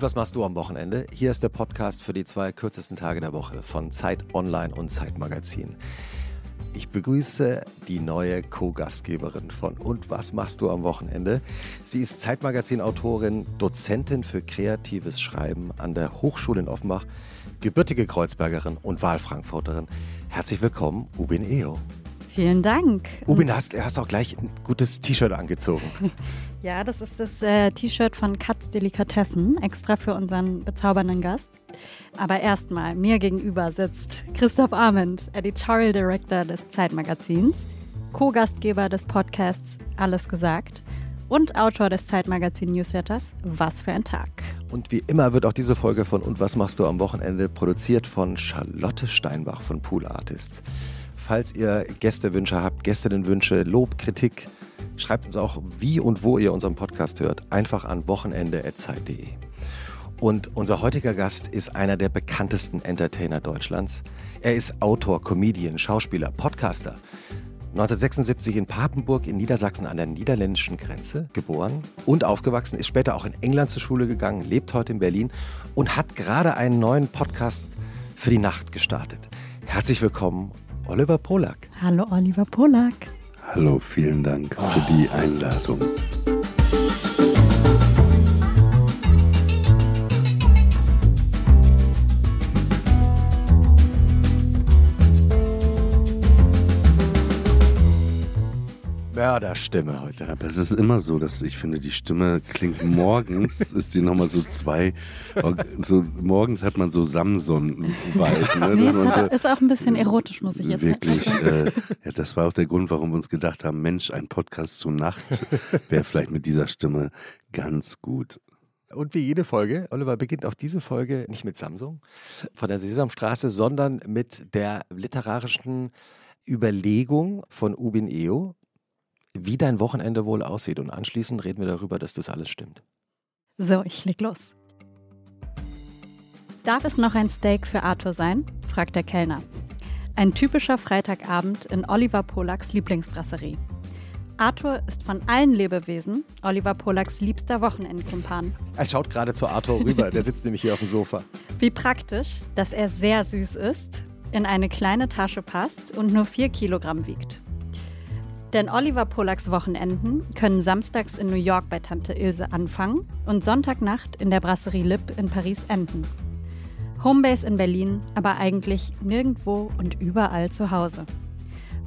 Und was machst du am Wochenende? Hier ist der Podcast für die zwei kürzesten Tage der Woche von Zeit Online und Zeit Magazin. Ich begrüße die neue Co-Gastgeberin von Und was machst du am Wochenende? Sie ist Zeitmagazin-Autorin, Dozentin für kreatives Schreiben an der Hochschule in Offenbach, gebürtige Kreuzbergerin und Wahlfrankfurterin. Herzlich willkommen, Ubin Eo. Vielen Dank. Ubin, du hast, hast auch gleich ein gutes T-Shirt angezogen. ja, das ist das äh, T-Shirt von Katz Delikatessen, extra für unseren bezaubernden Gast. Aber erstmal, mir gegenüber sitzt Christoph Arment, Editorial Director des Zeitmagazins, Co-Gastgeber des Podcasts Alles gesagt und Autor des Zeitmagazin Newsletters Was für ein Tag. Und wie immer wird auch diese Folge von Und was machst du am Wochenende produziert von Charlotte Steinbach von Pool Artists. Falls ihr Gästewünsche habt, Gästinnenwünsche, Lob, Kritik, schreibt uns auch, wie und wo ihr unseren Podcast hört. Einfach an wochenende.zeit.de. Und unser heutiger Gast ist einer der bekanntesten Entertainer Deutschlands. Er ist Autor, Comedian, Schauspieler, Podcaster. 1976 in Papenburg in Niedersachsen an der niederländischen Grenze geboren und aufgewachsen, ist später auch in England zur Schule gegangen, lebt heute in Berlin und hat gerade einen neuen Podcast für die Nacht gestartet. Herzlich willkommen, Oliver Polak. Hallo, Oliver Polak. Hallo, vielen Dank für die Einladung. Mörderstimme heute. Aber es ist immer so, dass ich finde, die Stimme klingt morgens, ist sie nochmal so zwei, so morgens hat man so Samson-Vibe. Ne? Nee, so, ist auch ein bisschen erotisch, muss ich jetzt wirklich, sagen. Wirklich, äh, ja, das war auch der Grund, warum wir uns gedacht haben, Mensch, ein Podcast zur Nacht wäre vielleicht mit dieser Stimme ganz gut. Und wie jede Folge, Oliver beginnt auch diese Folge nicht mit Samsung von der Sesamstraße, sondern mit der literarischen Überlegung von Ubin Eo, wie dein Wochenende wohl aussieht. Und anschließend reden wir darüber, dass das alles stimmt. So, ich leg los. Darf es noch ein Steak für Arthur sein? fragt der Kellner. Ein typischer Freitagabend in Oliver Polaks Lieblingsbrasserie. Arthur ist von allen Lebewesen Oliver Polaks liebster Wochenendkumpan. Er schaut gerade zu Arthur rüber, der sitzt nämlich hier auf dem Sofa. Wie praktisch, dass er sehr süß ist, in eine kleine Tasche passt und nur 4 Kilogramm wiegt. Denn Oliver Polaks Wochenenden können samstags in New York bei Tante Ilse anfangen und Sonntagnacht in der Brasserie Lip in Paris enden. Homebase in Berlin, aber eigentlich nirgendwo und überall zu Hause.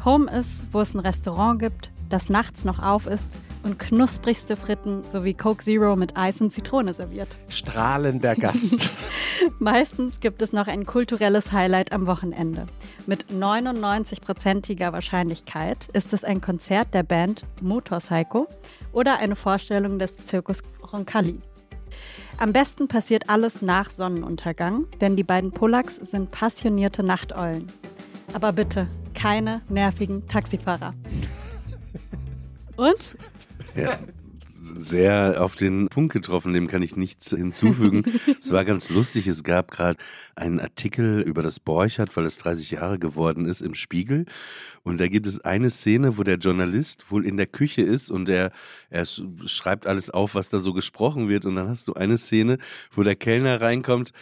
Home ist, wo es ein Restaurant gibt, das nachts noch auf ist und knusprigste Fritten sowie Coke Zero mit Eis und Zitrone serviert. Strahlender Gast. Meistens gibt es noch ein kulturelles Highlight am Wochenende. Mit 99%iger Wahrscheinlichkeit ist es ein Konzert der Band Motorcycle oder eine Vorstellung des Zirkus Roncalli. Am besten passiert alles nach Sonnenuntergang, denn die beiden Polaks sind passionierte Nachteulen. Aber bitte, keine nervigen Taxifahrer. Und? Ja. Sehr auf den Punkt getroffen, dem kann ich nichts hinzufügen. es war ganz lustig, es gab gerade einen Artikel über das Borchardt, weil es 30 Jahre geworden ist, im Spiegel. Und da gibt es eine Szene, wo der Journalist wohl in der Küche ist und er, er schreibt alles auf, was da so gesprochen wird. Und dann hast du eine Szene, wo der Kellner reinkommt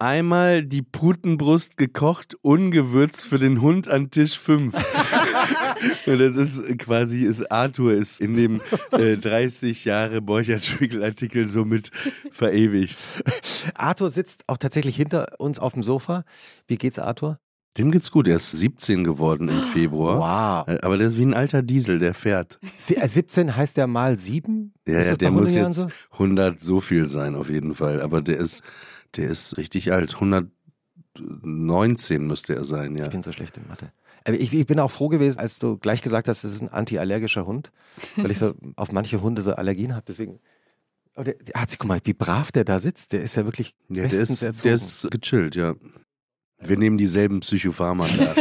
einmal die Putenbrust gekocht, ungewürzt für den Hund an Tisch 5. das ist quasi, ist Arthur ist in dem äh, 30 Jahre Borchert-Spiegel-Artikel somit verewigt. Arthur sitzt auch tatsächlich hinter uns auf dem Sofa. Wie geht's Arthur? Dem geht's gut. Er ist 17 geworden im Februar. Wow. Äh, aber der ist wie ein alter Diesel, der fährt. 17 äh, heißt der mal 7? Ja, ja der muss jetzt so? 100 so viel sein, auf jeden Fall. Aber der ist der ist richtig alt. 119 müsste er sein, ja. Ich bin so schlecht in Mathe. Ich, ich, bin auch froh gewesen, als du gleich gesagt hast, das ist ein antiallergischer Hund, weil ich so auf manche Hunde so Allergien habe. Deswegen. Oh, der, der guck mal, wie brav der da sitzt. Der ist ja wirklich ja, der ist, erzogen. Der ist gechillt, ja. Wir nehmen dieselben Psychopharmaka.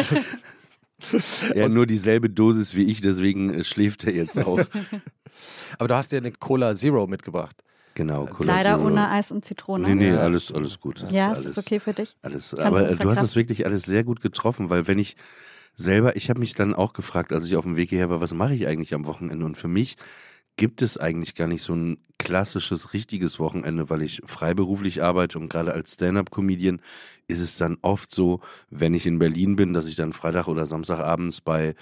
er hat nur dieselbe Dosis wie ich, deswegen äh, schläft er jetzt auch. Aber du hast ja eine Cola Zero mitgebracht. Genau, Cola Leider Zero. ohne Eis und Zitrone. Nee, nee, alles, alles gut. Das ja, ist, alles, ist okay für dich. Alles, aber du hast es wirklich alles sehr gut getroffen, weil wenn ich selber, ich habe mich dann auch gefragt, als ich auf dem Weg hierher war, was mache ich eigentlich am Wochenende? Und für mich gibt es eigentlich gar nicht so ein klassisches, richtiges Wochenende, weil ich freiberuflich arbeite und gerade als Stand-up-Comedian ist es dann oft so, wenn ich in Berlin bin, dass ich dann Freitag oder Samstagabends bei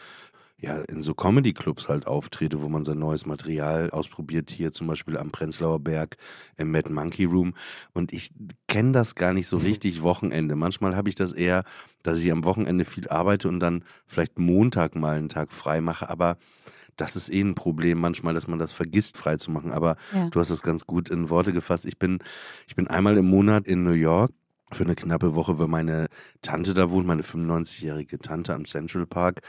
ja, in so Comedy-Clubs halt auftrete, wo man sein neues Material ausprobiert, hier zum Beispiel am Prenzlauer Berg im Mad Monkey Room. Und ich kenne das gar nicht so richtig Wochenende. Manchmal habe ich das eher, dass ich am Wochenende viel arbeite und dann vielleicht Montag mal einen Tag frei mache, aber das ist eh ein Problem manchmal, dass man das vergisst, frei zu machen. Aber ja. du hast das ganz gut in Worte gefasst. Ich bin, ich bin einmal im Monat in New York für eine knappe Woche, weil meine Tante da wohnt, meine 95-jährige Tante am Central Park.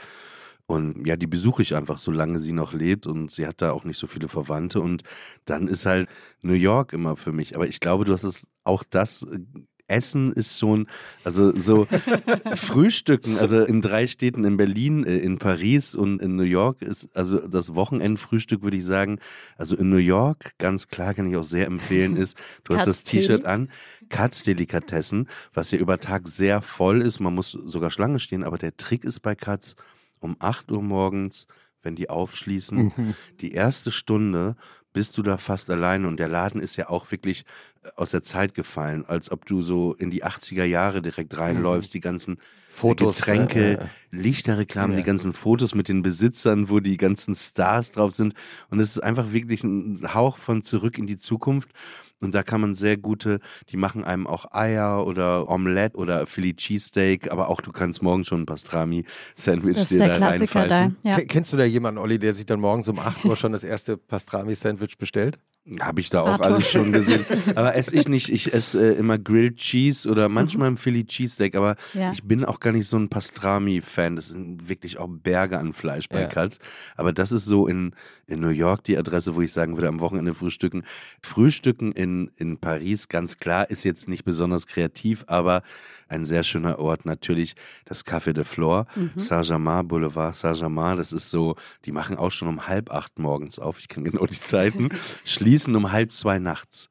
Und ja, die besuche ich einfach, solange sie noch lebt und sie hat da auch nicht so viele Verwandte. Und dann ist halt New York immer für mich. Aber ich glaube, du hast es auch das äh, Essen ist schon, also so Frühstücken, also in drei Städten, in Berlin, äh, in Paris und in New York ist, also das Wochenendfrühstück würde ich sagen, also in New York, ganz klar kann ich auch sehr empfehlen, ist, du hast das T-Shirt an, Katz-Delikatessen, was ja über Tag sehr voll ist, man muss sogar Schlange stehen, aber der Trick ist bei Katz, um 8 Uhr morgens, wenn die aufschließen, mhm. die erste Stunde bist du da fast alleine und der Laden ist ja auch wirklich äh, aus der Zeit gefallen, als ob du so in die 80er Jahre direkt reinläufst, mhm. die ganzen Fotos, Getränke, äh, äh. Lichterreklamen, ja. die ganzen Fotos mit den Besitzern, wo die ganzen Stars drauf sind und es ist einfach wirklich ein Hauch von zurück in die Zukunft und da kann man sehr gute, die machen einem auch Eier oder Omelette oder Philly Cheesesteak, aber auch du kannst morgens schon ein Pastrami-Sandwich dir da reinpfeifen. Da, ja. Kennst du da jemanden, Olli, der sich dann morgens um 8 Uhr schon das erste Pastrami-Sandwich bestellt? Habe ich da auch Arthur. alles schon gesehen. Aber esse ich nicht. Ich esse äh, immer Grilled Cheese oder manchmal mhm. ein Philly Cheesesteak. Aber ja. ich bin auch gar nicht so ein Pastrami-Fan. Das sind wirklich auch Berge an Fleisch bei ja. Katz. Aber das ist so in, in New York die Adresse, wo ich sagen würde, am Wochenende frühstücken. Frühstücken in, in Paris, ganz klar, ist jetzt nicht besonders kreativ, aber ein sehr schöner Ort natürlich, das Café de Flore, mhm. Saint-Germain, Boulevard Saint-Germain. Das ist so, die machen auch schon um halb acht morgens auf. Ich kenne genau die Zeiten. Schließen um halb zwei nachts.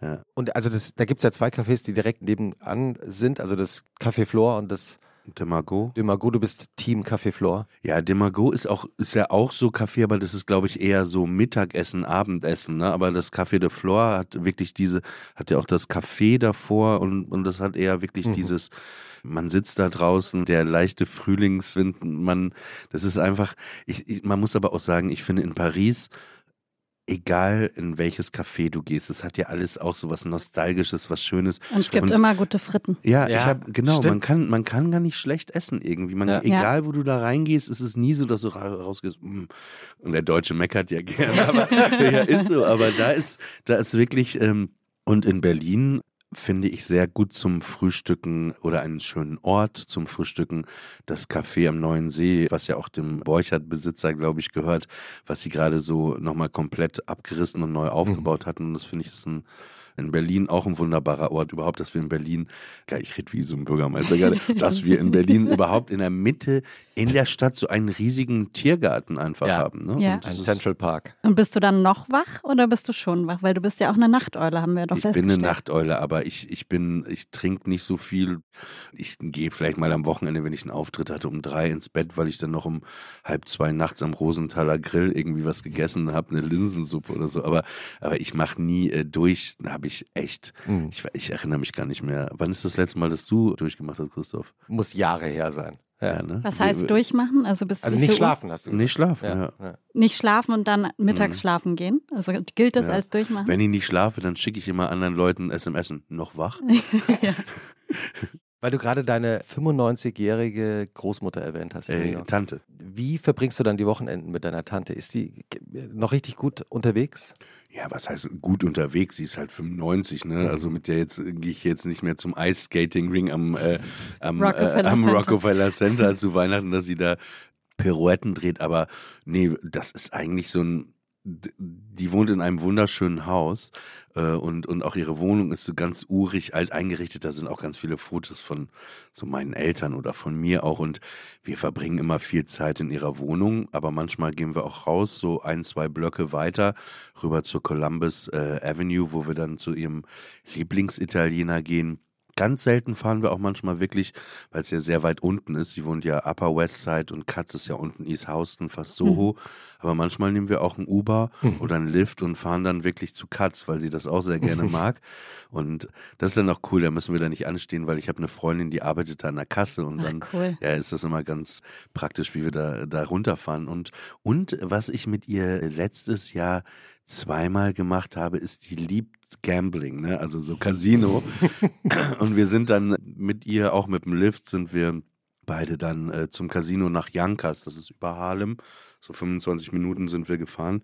Ja. Und also das, da gibt es ja zwei Cafés, die direkt nebenan sind, also das Café Flore und das Demago. Demago, du bist Team Café Flor. Ja, Demago ist auch, ist ja auch so Kaffee, aber das ist, glaube ich, eher so Mittagessen, Abendessen, ne? Aber das Café de Flor hat wirklich diese, hat ja auch das Café davor und, und das hat eher wirklich mhm. dieses, man sitzt da draußen, der leichte Frühlingswind, man, das ist einfach, ich, ich, man muss aber auch sagen, ich finde in Paris, egal in welches Café du gehst, es hat ja alles auch so was Nostalgisches, was Schönes. Und es gibt und, immer gute Fritten. Ja, ja ich hab, genau, man kann, man kann gar nicht schlecht essen irgendwie. Man, ja. Egal, wo du da reingehst, ist es nie so, dass du rausgehst, mm. und der Deutsche meckert ja gerne, aber ja, ist so, aber da ist, da ist wirklich, ähm, und in Berlin finde ich sehr gut zum Frühstücken oder einen schönen Ort zum Frühstücken. Das Café am Neuen See, was ja auch dem Borchert-Besitzer, glaube ich, gehört, was sie gerade so nochmal komplett abgerissen und neu mhm. aufgebaut hatten. Und das finde ich ist ein in Berlin auch ein wunderbarer Ort. Überhaupt, dass wir in Berlin, ich rede wie so ein Bürgermeister gerade, dass wir in Berlin überhaupt in der Mitte in der Stadt so einen riesigen Tiergarten einfach ja. haben. Ne? Ja. Ein Central Park. Und bist du dann noch wach oder bist du schon wach? Weil du bist ja auch eine Nachteule, haben wir doch Ich bin eine Nachteule, aber ich, ich bin, ich trinke nicht so viel. Ich gehe vielleicht mal am Wochenende, wenn ich einen Auftritt hatte, um drei ins Bett, weil ich dann noch um halb zwei nachts am Rosenthaler Grill irgendwie was gegessen habe, eine Linsensuppe oder so. Aber, aber ich mache nie äh, durch, habe ich echt. Mhm. Ich, ich erinnere mich gar nicht mehr. Wann ist das letzte Mal, dass du durchgemacht hast, Christoph? Muss Jahre her sein. Ja, ne? Was heißt durchmachen? Also, bis also nicht schlafen, hast du gesagt. Nicht schlafen, ja. ja. Nicht schlafen und dann mittags mhm. schlafen gehen? Also gilt das ja. als durchmachen? Wenn ich nicht schlafe, dann schicke ich immer anderen Leuten SMS. Noch wach? ja. Weil du gerade deine 95-jährige Großmutter erwähnt hast. Äh, Tante. Wie verbringst du dann die Wochenenden mit deiner Tante? Ist sie noch richtig gut unterwegs? Ja, was heißt gut unterwegs? Sie ist halt 95, ne? Also mit der jetzt gehe ich jetzt nicht mehr zum Ice Skating Ring am, äh, am, Rockefeller, äh, am Center. Rockefeller Center zu Weihnachten, dass sie da Pirouetten dreht. Aber nee, das ist eigentlich so ein die wohnt in einem wunderschönen Haus äh, und, und auch ihre Wohnung ist so ganz urig alt eingerichtet. Da sind auch ganz viele Fotos von so meinen Eltern oder von mir auch. Und wir verbringen immer viel Zeit in ihrer Wohnung, aber manchmal gehen wir auch raus, so ein, zwei Blöcke weiter, rüber zur Columbus äh, Avenue, wo wir dann zu ihrem Lieblingsitaliener gehen Ganz selten fahren wir auch manchmal wirklich, weil es ja sehr weit unten ist. Sie wohnt ja Upper West Side und Katz ist ja unten East Houston, fast Soho. Mhm. Aber manchmal nehmen wir auch ein Uber mhm. oder einen Lift und fahren dann wirklich zu Katz, weil sie das auch sehr gerne mag. Und das ist dann auch cool, da müssen wir da nicht anstehen, weil ich habe eine Freundin, die arbeitet da an der Kasse und dann cool. ja, ist das immer ganz praktisch, wie wir da, da runterfahren. Und, und was ich mit ihr letztes Jahr zweimal gemacht habe, ist, die liebt Gambling, ne? also so Casino. und wir sind dann mit ihr, auch mit dem Lift, sind wir beide dann äh, zum Casino nach Yonkers, das ist über Harlem. So 25 Minuten sind wir gefahren.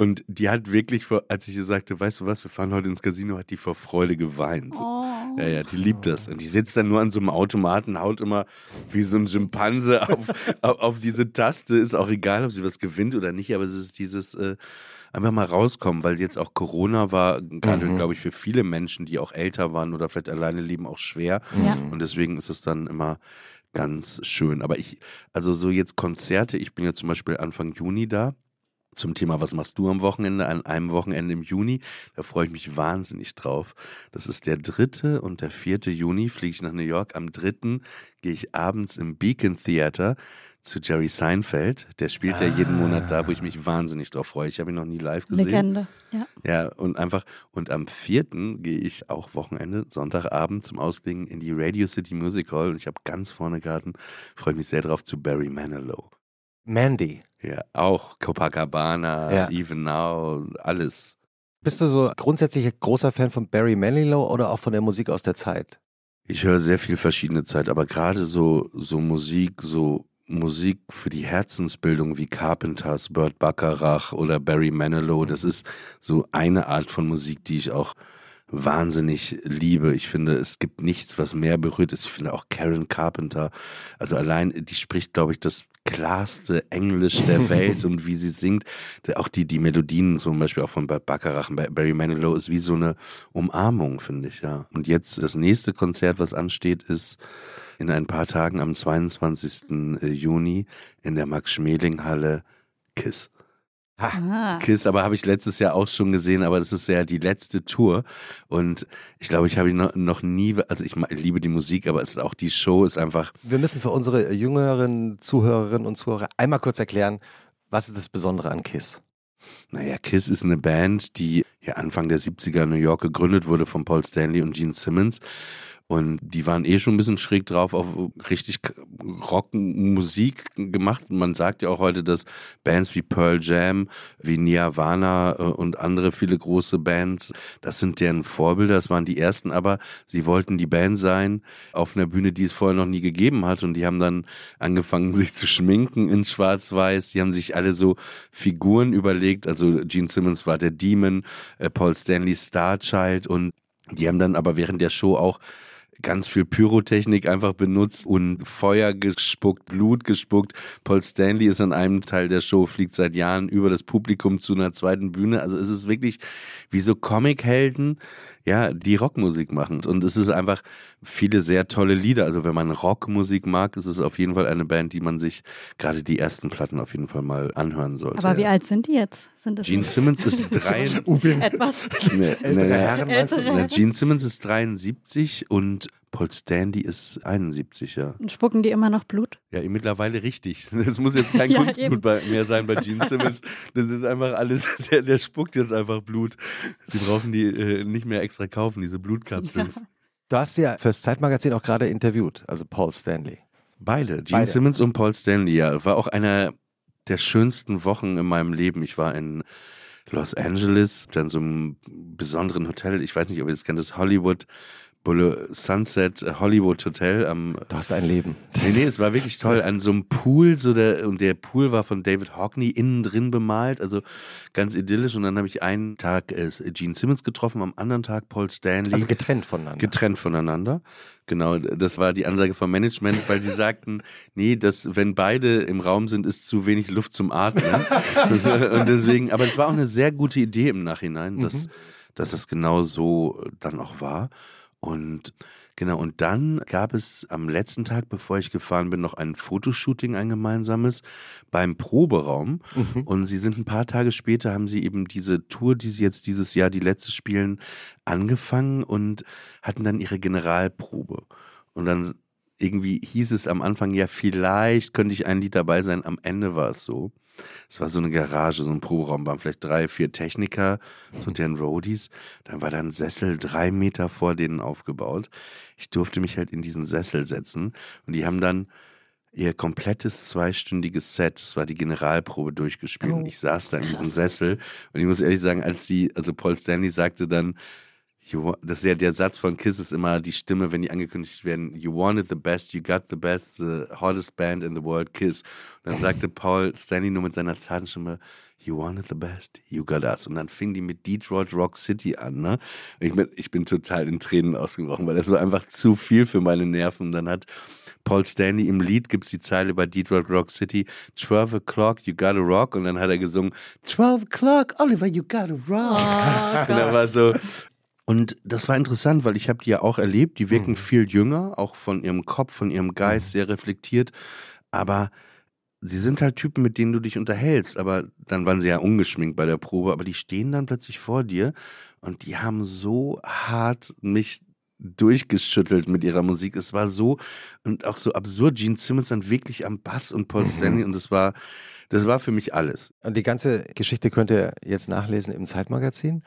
Und die hat wirklich, vor, als ich ihr sagte, weißt du was, wir fahren heute ins Casino, hat die vor Freude geweint. Oh. Ja, ja, die liebt das. Und die sitzt dann nur an so einem Automaten, haut immer wie so ein Schimpanse auf, auf, auf, diese Taste. Ist auch egal, ob sie was gewinnt oder nicht, aber es ist dieses äh, einfach mal rauskommen, weil jetzt auch Corona war, gerade mhm. glaube ich für viele Menschen, die auch älter waren oder vielleicht alleine leben, auch schwer. Ja. Und deswegen ist es dann immer ganz schön. Aber ich, also so jetzt Konzerte, ich bin ja zum Beispiel Anfang Juni da zum Thema, was machst du am Wochenende? An einem Wochenende im Juni. Da freue ich mich wahnsinnig drauf. Das ist der dritte und der vierte Juni, fliege ich nach New York. Am dritten gehe ich abends im Beacon Theater zu Jerry Seinfeld. Der spielt ah. ja jeden Monat da, wo ich mich wahnsinnig drauf freue. Ich habe ihn noch nie live gesehen. Legende, ja. Ja, und einfach, und am vierten gehe ich auch Wochenende, Sonntagabend zum Ausklingen in die Radio City Music Hall und ich habe ganz vorne Garten, freue mich sehr drauf zu Barry Manilow. Mandy. Ja, auch Copacabana, ja. Even Now, alles. Bist du so grundsätzlich großer Fan von Barry Manilow oder auch von der Musik aus der Zeit? Ich höre sehr viel verschiedene Zeit, aber gerade so, so Musik, so Musik für die Herzensbildung wie Carpenters, Burt Bacharach oder Barry Manilow, das ist so eine Art von Musik, die ich auch wahnsinnig liebe. Ich finde, es gibt nichts, was mehr berührt ist. Ich finde auch Karen Carpenter, also allein, die spricht, glaube ich, das klarste Englisch der Welt und wie sie singt. Auch die, die Melodien, zum Beispiel auch von Baccarach, Barry Manilow, ist wie so eine Umarmung, finde ich, ja. Und jetzt das nächste Konzert, was ansteht, ist in ein paar Tagen am 22. Juni in der Max-Schmeling-Halle Kiss. Ha, ah. Kiss, aber habe ich letztes Jahr auch schon gesehen, aber das ist ja die letzte Tour und ich glaube, ich habe ihn noch, noch, nie, also ich liebe die Musik, aber es ist auch die Show ist einfach. Wir müssen für unsere jüngeren Zuhörerinnen und Zuhörer einmal kurz erklären, was ist das Besondere an Kiss? Naja, Kiss ist eine Band, die ja Anfang der 70er in New York gegründet wurde von Paul Stanley und Gene Simmons und die waren eh schon ein bisschen schräg drauf auf richtig Rockmusik gemacht. Man sagt ja auch heute, dass Bands wie Pearl Jam, wie Nirvana äh, und andere viele große Bands, das sind deren Vorbilder. Das waren die ersten, aber sie wollten die Band sein auf einer Bühne, die es vorher noch nie gegeben hat. Und die haben dann angefangen, sich zu schminken in Schwarz-Weiß. Die haben sich alle so Figuren überlegt. Also Gene Simmons war der Demon, äh, Paul Stanley Starchild und die haben dann aber während der Show auch ganz viel Pyrotechnik einfach benutzt und Feuer gespuckt, Blut gespuckt. Paul Stanley ist an einem Teil der Show, fliegt seit Jahren über das Publikum zu einer zweiten Bühne. Also es ist wirklich wie so Comichelden, ja, die Rockmusik machen. Und es ist einfach viele sehr tolle Lieder. Also wenn man Rockmusik mag, ist es auf jeden Fall eine Band, die man sich gerade die ersten Platten auf jeden Fall mal anhören sollte. Aber wie ja. alt sind die jetzt? Sind das Gene Simmons ist drei, etwas ne, ältere Herren, Ältere Herren. Gene Simmons ist 73 und Paul Stanley ist 71, ja. Und spucken die immer noch Blut? Ja, mittlerweile richtig. Das muss jetzt kein ja, Kunstblut bei, mehr sein bei Gene Simmons. Das ist einfach alles, der, der spuckt jetzt einfach Blut. Sie brauchen die äh, nicht mehr extra kaufen, diese Blutkapseln. Ja. Du hast ja fürs Zeitmagazin auch gerade interviewt, also Paul Stanley. Beide, Gene Beide. Simmons und Paul Stanley, ja. War auch einer der schönsten Wochen in meinem Leben. Ich war in Los Angeles, dann so einem besonderen Hotel. Ich weiß nicht, ob ihr das kennt, das Hollywood Sunset Hollywood Hotel am. Du hast ein Leben. Nee, nee, es war wirklich toll. An so einem Pool, so der, und der Pool war von David Hockney innen drin bemalt, also ganz idyllisch. Und dann habe ich einen Tag äh, Gene Simmons getroffen, am anderen Tag Paul Stanley. Also getrennt voneinander. Getrennt voneinander. Genau, das war die Ansage vom Management, weil sie sagten, nee, das, wenn beide im Raum sind, ist zu wenig Luft zum Atmen. das, und deswegen, aber es war auch eine sehr gute Idee im Nachhinein, dass, mhm. dass das genau so dann auch war. Und Genau, und dann gab es am letzten Tag, bevor ich gefahren bin, noch ein Fotoshooting, ein gemeinsames, beim Proberaum. Mhm. Und sie sind ein paar Tage später, haben sie eben diese Tour, die sie jetzt dieses Jahr, die letzte spielen, angefangen und hatten dann ihre Generalprobe. Und dann irgendwie hieß es am Anfang, ja, vielleicht könnte ich ein Lied dabei sein. Am Ende war es so. Es war so eine Garage, so ein Proberaum, waren vielleicht drei, vier Techniker, so deren Roadies. Dann war da ein Sessel drei Meter vor denen aufgebaut. Ich durfte mich halt in diesen Sessel setzen und die haben dann ihr komplettes zweistündiges Set, das war die Generalprobe durchgespielt. Oh, und ich saß da in diesem Sessel und ich muss ehrlich sagen, als sie, also Paul Stanley sagte dann, You, das ist ja der Satz von Kiss ist immer die Stimme, wenn die angekündigt werden, you wanted the best, you got the best, the hottest band in the world, Kiss. Und dann sagte Paul Stanley nur mit seiner zarten Stimme, you wanted the best, you got us. Und dann fing die mit Detroit Rock City an. Ne? Ich, bin, ich bin total in Tränen ausgebrochen, weil das war einfach zu viel für meine Nerven. Und dann hat Paul Stanley im Lied gibt es die Zeile bei Detroit Rock City, 12 o'clock, you gotta rock. Und dann hat er gesungen, 12 o'clock, Oliver, you gotta rock. Oh, und er war so, und das war interessant, weil ich habe die ja auch erlebt. Die wirken mhm. viel jünger, auch von ihrem Kopf, von ihrem Geist, mhm. sehr reflektiert. Aber sie sind halt Typen, mit denen du dich unterhältst. Aber dann waren sie ja ungeschminkt bei der Probe. Aber die stehen dann plötzlich vor dir und die haben so hart mich durchgeschüttelt mit ihrer Musik. Es war so und auch so absurd. Gene Simmons dann wirklich am Bass und Paul mhm. Stanley und das war das war für mich alles. Und die ganze Geschichte könnt ihr jetzt nachlesen im Zeitmagazin.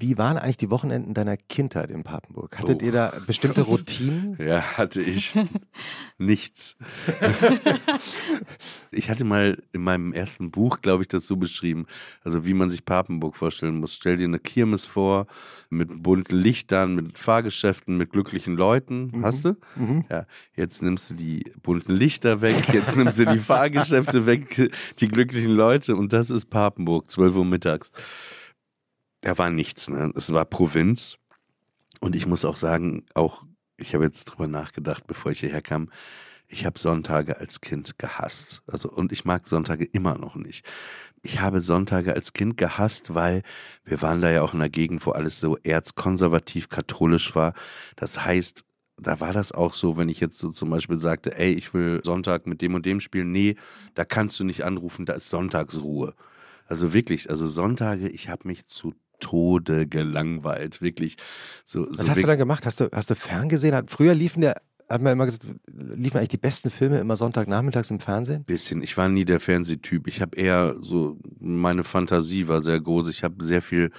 Wie waren eigentlich die Wochenenden deiner Kindheit in Papenburg? Hattet oh. ihr da bestimmte Routinen? Ja, hatte ich nichts. ich hatte mal in meinem ersten Buch, glaube ich, das so beschrieben, also wie man sich Papenburg vorstellen muss. Stell dir eine Kirmes vor, mit bunten Lichtern, mit Fahrgeschäften, mit glücklichen Leuten. Mhm. Hast du? Mhm. Ja, jetzt nimmst du die bunten Lichter weg, jetzt nimmst du die Fahrgeschäfte weg, die glücklichen Leute und das ist Papenburg, 12 Uhr mittags da war nichts. Ne? Es war Provinz. Und ich muss auch sagen, auch ich habe jetzt drüber nachgedacht, bevor ich hierher kam. Ich habe Sonntage als Kind gehasst. Also, und ich mag Sonntage immer noch nicht. Ich habe Sonntage als Kind gehasst, weil wir waren da ja auch in einer Gegend, wo alles so erzkonservativ katholisch war. Das heißt, da war das auch so, wenn ich jetzt so zum Beispiel sagte, ey, ich will Sonntag mit dem und dem spielen. Nee, da kannst du nicht anrufen, da ist Sonntagsruhe. Also wirklich, also Sonntage, ich habe mich zu Tode gelangweilt. Wirklich. So, Was hast du dann gemacht? Hast du, hast du ferngesehen? Früher liefen der hat man immer gesagt, liefen eigentlich die besten Filme immer Sonntagnachmittags im Fernsehen? Bisschen. Ich war nie der Fernsehtyp. Ich habe eher so, meine Fantasie war sehr groß. Ich habe sehr viel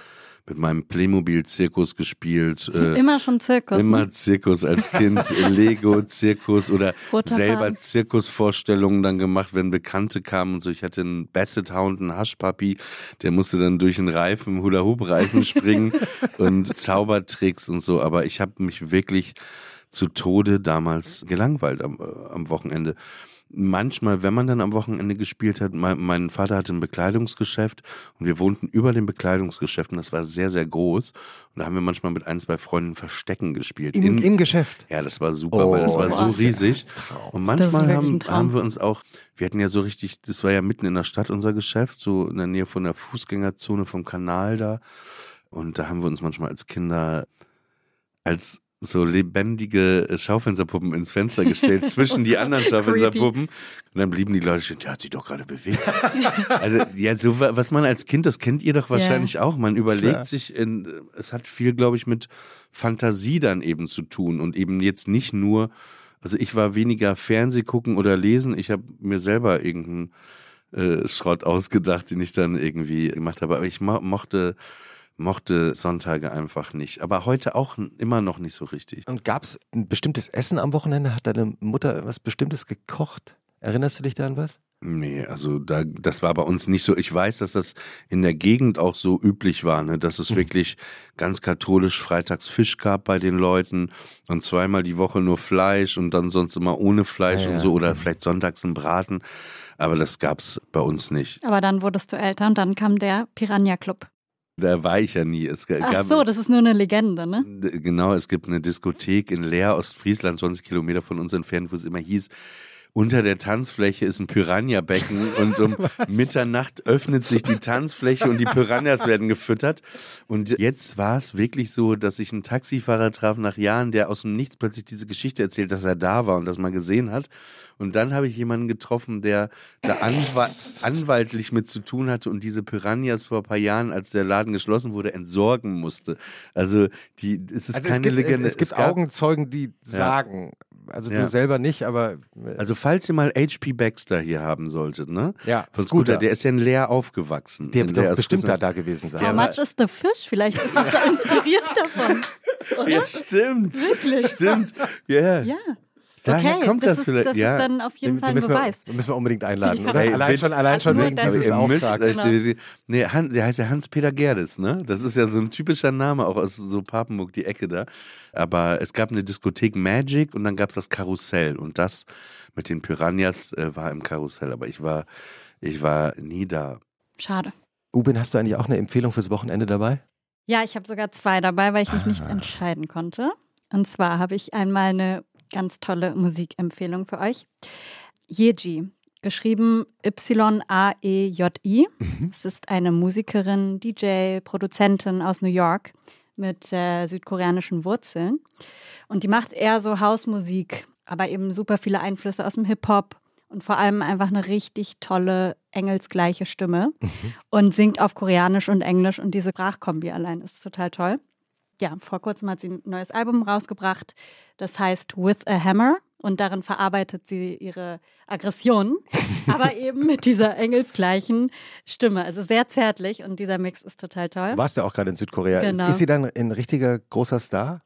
mit meinem Playmobil-Zirkus gespielt. Äh, immer schon Zirkus. Immer ne? Zirkus als Kind, Lego-Zirkus oder Roter selber Faden. Zirkusvorstellungen dann gemacht, wenn Bekannte kamen und so. Ich hatte einen Basset Hound, einen Haschpapi, der musste dann durch einen Reifen, Hula-Hoop-Reifen springen und Zaubertricks und so. Aber ich habe mich wirklich zu Tode damals gelangweilt am, äh, am Wochenende manchmal, wenn man dann am Wochenende gespielt hat, mein, mein, Vater hatte ein Bekleidungsgeschäft und wir wohnten über dem Bekleidungsgeschäft und das war sehr, sehr groß. Und da haben wir manchmal mit ein, zwei Freunden Verstecken gespielt. Im, im Geschäft? Ja, das war super, oh, weil das war so riesig. Und manchmal haben, haben wir uns auch, wir hatten ja so richtig, das war ja mitten in der Stadt unser Geschäft, so in der Nähe von der Fußgängerzone vom Kanal da. Und da haben wir uns manchmal als Kinder als so lebendige äh, Schaufensterpuppen ins Fenster gestellt, zwischen die anderen Schaufensterpuppen. Und dann blieben die Leute stehen, der hat sich doch gerade bewegt. also, ja, so was man als Kind, das kennt ihr doch wahrscheinlich yeah. auch. Man überlegt Klar. sich, in, es hat viel, glaube ich, mit Fantasie dann eben zu tun und eben jetzt nicht nur, also ich war weniger Fernseh gucken oder lesen, ich habe mir selber irgendeinen äh, Schrott ausgedacht, den ich dann irgendwie gemacht habe. Aber ich mo mochte mochte Sonntage einfach nicht. Aber heute auch immer noch nicht so richtig. Und gab es ein bestimmtes Essen am Wochenende? Hat deine Mutter was Bestimmtes gekocht? Erinnerst du dich da an was? Nee, also da, das war bei uns nicht so. Ich weiß, dass das in der Gegend auch so üblich war, ne? dass es mhm. wirklich ganz katholisch freitags Fisch gab bei den Leuten und zweimal die Woche nur Fleisch und dann sonst immer ohne Fleisch ja, und so oder mhm. vielleicht sonntags ein Braten. Aber das gab es bei uns nicht. Aber dann wurdest du älter und dann kam der Piranha Club. Da war ich ja nie. Es gab, Ach so, das ist nur eine Legende, ne? Genau, es gibt eine Diskothek in Leer, Ostfriesland, 20 Kilometer von uns entfernt, wo es immer hieß, unter der Tanzfläche ist ein Piranha-Becken und um Mitternacht öffnet sich die Tanzfläche und die Piranhas werden gefüttert. Und jetzt war es wirklich so, dass ich einen Taxifahrer traf nach Jahren, der aus dem Nichts plötzlich diese Geschichte erzählt, dass er da war und das mal gesehen hat. Und dann habe ich jemanden getroffen, der da anwa anwaltlich mit zu tun hatte und diese Piranhas vor ein paar Jahren, als der Laden geschlossen wurde, entsorgen musste. Also die, es ist Also keine es gibt, Legende. es, es gibt gab- Augenzeugen, die sagen, also Ja. du selber nicht, aber äh, Also falls ihr mal HP Baxter hier haben solltet, ne? ja, Von Scooter, der ist ja in Leer aufgewachsen. der wird bestimmt da, da gewesen sein. How much is the fish? Vielleicht ist es da inspiriert davon. Oder? Ja, stimmt. Wirklich? Stimmt. Yeah. Ja. Daher okay, kommt das, das ist, vielleicht. das ja. ist dann auf jeden Den- Fall ein müssen wir, Beweis. den müssen wir unbedingt einladen, Ja. oder? Ey, allein schon, allein schon wegen das. dieses Auftrags. äh, nee, Han, der heißt ja Hans-Peter Gerdes, ne? Das ist ja so ein typischer Name, auch aus so Papenburg, die Ecke da. Aber es gab eine Diskothek Magic und dann gab es das Karussell. Und das mit den Piranhas äh, war im Karussell. Aber ich war, ich war nie da. Schade. Ubin, hast du eigentlich auch eine Empfehlung fürs Wochenende dabei? Ja, ich habe sogar zwei dabei, weil ich mich nicht Ah. entscheiden konnte. Und zwar habe ich einmal eine ganz tolle Musikempfehlung für euch. Yeji, geschrieben Y-A-E-J-I. Es ist eine Musikerin, DJ, Produzentin aus New York mit äh, südkoreanischen Wurzeln. Und die macht eher so Hausmusik, aber eben super viele Einflüsse aus dem Hip-Hop und vor allem einfach eine richtig tolle, engelsgleiche Stimme und singt auf Koreanisch und Englisch und diese Sprachkombi allein ist total toll. Ja, vor kurzem hat sie ein neues Album rausgebracht, das heißt With a Hammer und darin verarbeitet sie ihre Aggressionen, aber eben mit dieser engelsgleichen Stimme. Also sehr zärtlich und dieser Mix ist total toll. Du warst ja auch gerade in Südkorea. Genau. Ist, ist sie dann ein richtiger großer Star?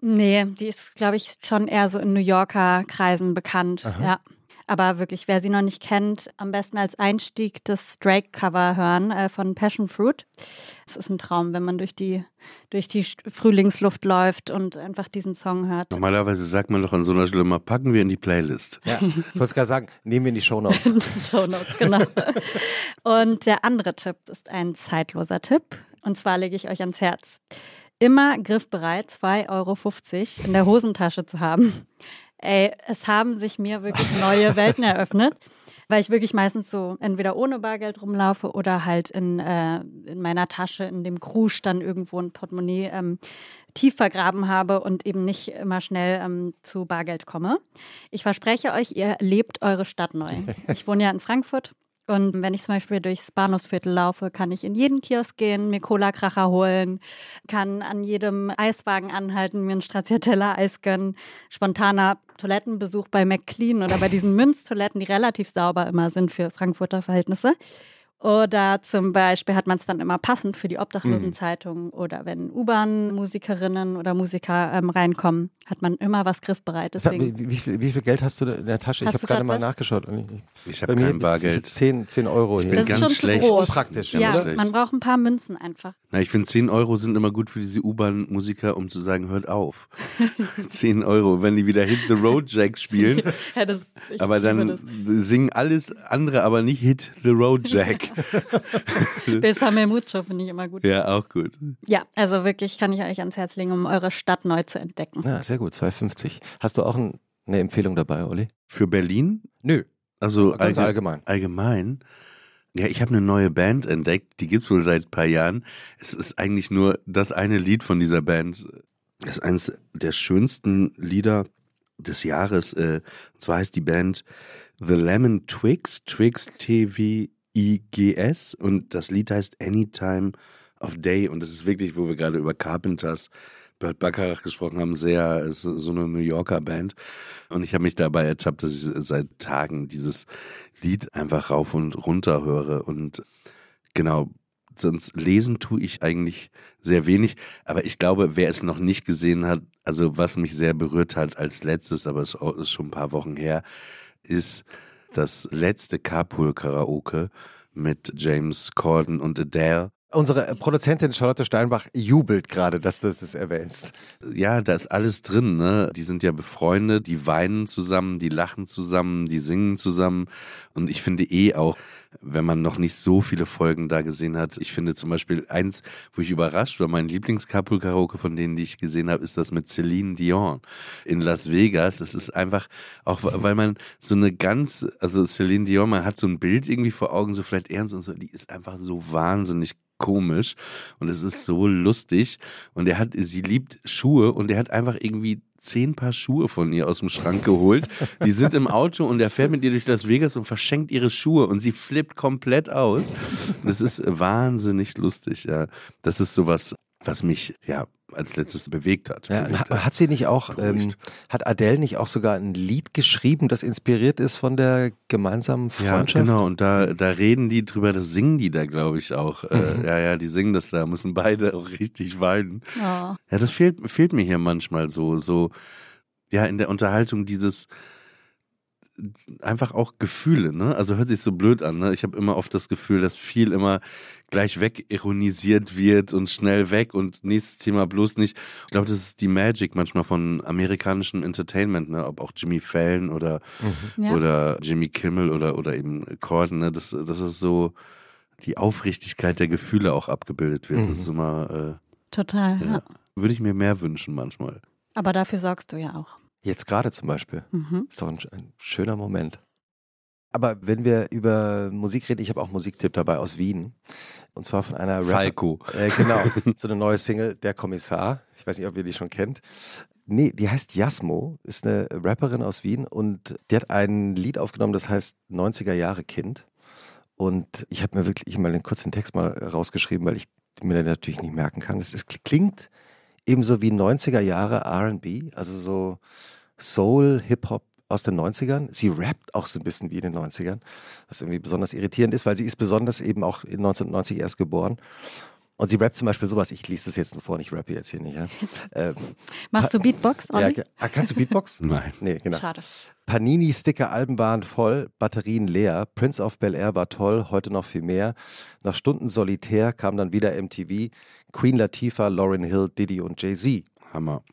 Nee, die ist, glaube ich, schon eher so in New Yorker Kreisen bekannt. Aha. Ja. Aber wirklich, wer sie noch nicht kennt, am besten als Einstieg das Drake-Cover hören äh, von Passion Fruit. Es ist ein Traum, wenn man durch die, durch die Frühlingsluft läuft und einfach diesen Song hört. Normalerweise sagt man doch an so einer Stelle mal, packen wir in die Playlist. Ja. Ich wollte gerade sagen, nehmen wir in die Shownotes. Shownotes, genau. Und der andere Tipp ist ein zeitloser Tipp. Und zwar lege ich euch ans Herz. Immer griffbereit 2,50 Euro in der Hosentasche zu haben. Ey, es haben sich mir wirklich neue Welten eröffnet, weil ich wirklich meistens so entweder ohne Bargeld rumlaufe oder halt in, äh, in meiner Tasche, in dem Krusch dann irgendwo ein Portemonnaie ähm, tief vergraben habe und eben nicht immer schnell ähm, zu Bargeld komme. Ich verspreche euch, ihr lebt eure Stadt neu. Ich wohne ja in Frankfurt. Und wenn ich zum Beispiel durchs Bahnhofsviertel laufe, kann ich in jeden Kiosk gehen, mir Cola-Kracher holen, kann an jedem Eiswagen anhalten, mir einen Stracciatella Eis gönnen, spontaner Toilettenbesuch bei McLean oder bei diesen Münztoiletten, die relativ sauber immer sind für Frankfurter Verhältnisse. Oder zum Beispiel hat man es dann immer passend für die Obdachlosenzeitung oder wenn U-Bahn-Musikerinnen oder Musiker ähm, reinkommen, hat man immer was griffbereit. Deswegen wie, wie, viel, wie viel Geld hast du in der Tasche? Hast ich habe gerade mal was? nachgeschaut. Ich- habe mir kein Bargeld. 10, 10 Euro Ich hier. bin das ist ganz schon schlecht. zu groß. Praktisch, ja, Ja, man braucht ein paar Münzen einfach. Na, ich finde 10 Euro sind immer gut für diese U-Bahn-Musiker, um zu sagen, hört auf. 10 Euro, wenn die wieder Hit the Road Jack spielen. Ja, das, aber dann das. singen alles andere, aber nicht Hit the Road Jack. Besame mucho finde ich immer gut. ja, auch gut. Ja, also wirklich kann ich euch ans Herz legen, um eure Stadt neu zu entdecken. Ja, sehr gut, 2,50. Hast du auch ein, eine Empfehlung dabei, Olli? Für Berlin? Nö, Also ganz allge- allgemein. allgemein. Ja, ich habe eine neue Band entdeckt, die gibt's wohl seit ein paar Jahren. Es ist eigentlich nur das eine Lied von dieser Band. Das ist eines der schönsten Lieder des Jahres. Äh, und zwar heißt die Band The Lemon Twigs, Twigs T-W-I-G-S und das Lied heißt Anytime of Day und es ist wirklich, wo wir gerade über Carpenters Bert Bacharach gesprochen haben, sehr, ist so eine New Yorker Band. Und ich habe mich dabei ertappt, dass ich seit Tagen dieses Lied einfach rauf und runter höre. Und genau, sonst lesen tue ich eigentlich sehr wenig. Aber ich glaube, wer es noch nicht gesehen hat, also was mich sehr berührt hat als letztes, aber es ist schon ein paar Wochen her, ist das letzte Carpool-Karaoke mit James Corden und Adele Unsere Produzentin Charlotte Steinbach jubelt gerade, dass du das erwähnst. Ja, da ist alles drin. Ne? Die sind ja befreundet, die weinen zusammen, die lachen zusammen, die singen zusammen. Und ich finde eh auch, wenn man noch nicht so viele Folgen da gesehen hat. Ich finde zum Beispiel eins, wo ich überrascht war, mein Lieblings-Carpool-Karaoke von denen, die ich gesehen habe, ist das mit Celine Dion in Las Vegas. Es ist einfach, auch weil man so eine ganz, also Celine Dion, man hat so ein Bild irgendwie vor Augen, so vielleicht ernst und so, die ist einfach so wahnsinnig komisch und es ist so lustig und er hat, sie liebt Schuhe und er hat einfach irgendwie zehn Paar Schuhe von ihr aus dem Schrank geholt. Die sind im Auto und er fährt mit ihr durch Las Vegas und verschenkt ihre Schuhe und sie flippt komplett aus. Das ist wahnsinnig lustig, ja. Das ist sowas, was mich ja als letztes bewegt hat. Ja, bewegt hat sie nicht auch, ähm, hat Adele nicht auch sogar ein Lied geschrieben, das inspiriert ist von der gemeinsamen Freundschaft? Ja, genau. Und da, da reden die drüber, das singen die da, glaube ich, auch. Äh, Mhm. ja, ja, die singen das da, müssen beide auch richtig weinen. Oh. Ja, das fehlt, fehlt mir hier manchmal so, so, ja, in der Unterhaltung dieses, einfach auch Gefühle, ne? Also hört sich so blöd an, ne? Ich habe immer oft das Gefühl, dass viel immer gleich weg ironisiert wird und schnell weg und nächstes Thema bloß nicht. Ich glaube, das ist die Magic manchmal von amerikanischem Entertainment, ne? Ob auch Jimmy Fallon oder, Ja. oder Jimmy Kimmel oder, oder eben Corden, ne? Das, das ist so die Aufrichtigkeit der Gefühle auch abgebildet wird. Das ist immer, Total, äh, ja. ja. würde ich mir mehr wünschen manchmal. Aber dafür sorgst du ja auch. Jetzt gerade zum Beispiel. Mhm. Ist doch ein, ein schöner Moment. Aber wenn wir über Musik reden, ich habe auch Musiktipp dabei aus Wien. Und zwar von einer Rapper. Falco. Äh, genau, so eine neue Single, Der Kommissar. Ich weiß nicht, ob ihr die schon kennt. Nee, die heißt Jasmo, ist eine Rapperin aus Wien und die hat ein Lied aufgenommen, das heißt 90er Jahre Kind. Und ich habe mir wirklich mal den kurzen Text mal rausgeschrieben, weil ich mir den natürlich nicht merken kann. Es klingt ebenso wie 90er Jahre RB, also so Soul, Hip-Hop aus den 90ern. Sie rappt auch so ein bisschen wie in den 90ern, was irgendwie besonders irritierend ist, weil sie ist besonders eben auch in 1990 erst geboren. Und sie rappt zum Beispiel sowas, ich lese das jetzt nur vor, ich rappe jetzt hier nicht. Ja? ähm, Machst du Beatbox, ja, Olli? ge- ah, kannst du Beatbox? Nein. Nee, genau. Schade. Panini-Sticker, Alben waren voll, Batterien leer. Prince of Bel Air war toll, heute noch viel mehr. Nach Stunden solitär kam dann wieder MTV. Queen Latifah, Lauryn Hill, Diddy und Jay-Z. Hammer.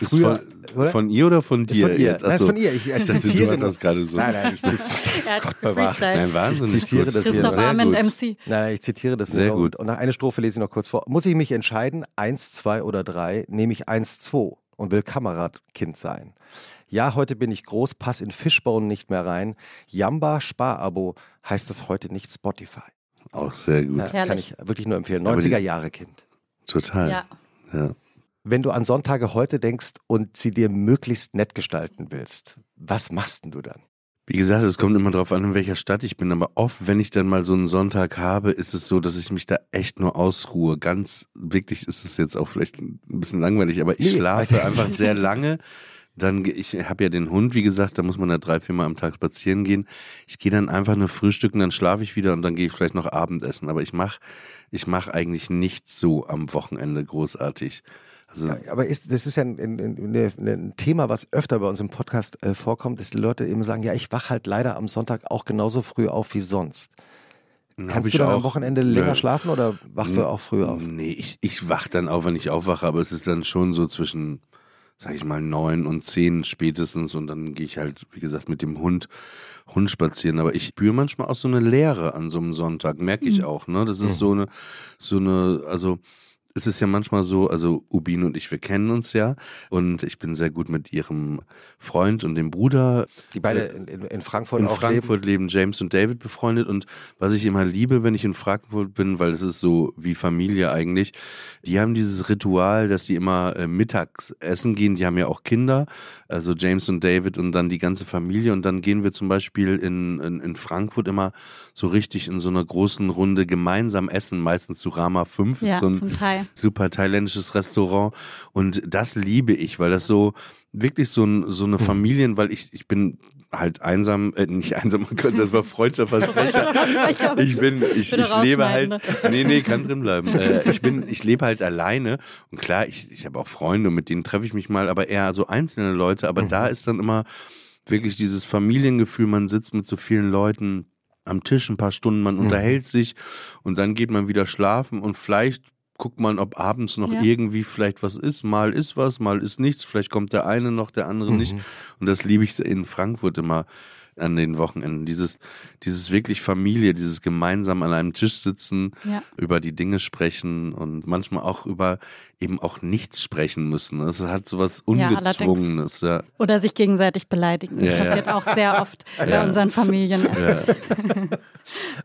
Ist Früher, von, oder? von ihr oder von Ist dir von ihr. jetzt? Nein, ist von ihr. Ich, ich Ich dachte, zitiere du das gerade so. Nein, nein, ich, zitiere- Er. Nein, wahnsinnig Ich zitiere gut. das hier. Christoph Sehr Arment gut. MC. nein, nein, ich zitiere das Sehr nur. gut. Und, nach einer Strophe lese ich noch kurz vor. Muss ich mich entscheiden, eins, zwei oder drei, nehme ich eins, zwei und will Kameradkind sein. Ja, heute bin ich groß, pass in Fishbone nicht mehr rein. Jamba Sparabo heißt es heute nicht Spotify. Auch sehr gut. Ja, kann ich wirklich nur empfehlen. Aber die- 90er Jahre Kind. Total. Ja. Ja. Wenn du an Sonntage heute denkst und sie dir möglichst nett gestalten willst, was machst denn du dann? Wie gesagt, es kommt immer drauf an, in welcher Stadt ich bin, aber oft, wenn ich dann mal so einen Sonntag habe, ist es so, dass ich mich da echt nur ausruhe. Ganz wirklich ist es jetzt auch vielleicht ein bisschen langweilig, aber ich Nee. schlafe einfach sehr lange. Dann, ich habe ja den Hund, wie gesagt, da muss man ja drei, vier Mal am Tag spazieren gehen. Ich gehe dann einfach nur frühstücken, dann schlafe ich wieder und dann gehe ich vielleicht noch Abendessen. Aber ich mache ich mach eigentlich nichts so am Wochenende großartig. Also, Ja, aber ist, das ist ja ein, ein, ein, ein Thema, was öfter bei uns im Podcast äh, vorkommt, dass die Leute eben sagen, ja, ich wach halt leider am Sonntag auch genauso früh auf wie sonst. Kannst du dann am auch- Wochenende länger Ja. schlafen oder wachst du auch früh auf? Nee, ich, ich wach dann auf, wenn ich aufwache, aber es ist dann schon so zwischen, sag ich mal, neun und zehn spätestens und dann gehe ich halt, wie gesagt, mit dem Hund, Hund spazieren. Aber ich spüre manchmal auch so eine Leere an so einem Sonntag, merke ich auch, ne? Das ist so eine, so eine, also es ist ja manchmal so, also Ubin und ich, wir kennen uns ja und ich bin sehr gut mit ihrem Freund und dem Bruder Die beide in, in, in Frankfurt in auch Frankfurt leben. James und David befreundet und was ich immer liebe, wenn ich in Frankfurt bin, weil es ist so wie Familie eigentlich, die haben dieses Ritual, dass sie immer äh, mittags essen gehen, die haben ja auch Kinder, also James und David und dann die ganze Familie und dann gehen wir zum Beispiel in, in, in Frankfurt immer so richtig in so einer großen Runde gemeinsam essen, meistens zu Rama 5, Ja, so ein zum Teil. Super thailändisches Restaurant und das liebe ich, weil das so wirklich so, ein, so eine Familien, weil ich, ich bin halt einsam, äh, nicht einsam, oh das war freudscher Versprecher. Ich bin, ich, ich lebe halt, rausschneiden, nee, nee, kann drin bleiben. Äh, ich bin, ich lebe halt alleine und klar, ich, ich habe auch Freunde, mit denen treffe ich mich mal, aber eher so einzelne Leute, aber da ist dann immer wirklich dieses Familiengefühl, man sitzt mit so vielen Leuten am Tisch ein paar Stunden, man Mhm. unterhält sich und dann geht man wieder schlafen und vielleicht guckt man, ob abends noch Ja. irgendwie vielleicht was ist. Mal ist was, mal ist nichts. Vielleicht kommt der eine noch, der andere nicht. Mhm. Und das liebe ich in Frankfurt immer an den Wochenenden. Dieses, dieses wirklich Familie, dieses gemeinsam an einem Tisch sitzen, Ja. über die Dinge sprechen und manchmal auch über eben auch nichts sprechen müssen. Es hat so was Ja, Ungezwungenes. Ja, Oder sich gegenseitig beleidigen. Das Ja, ja. passiert auch sehr oft bei Ja. unseren Familien. ja.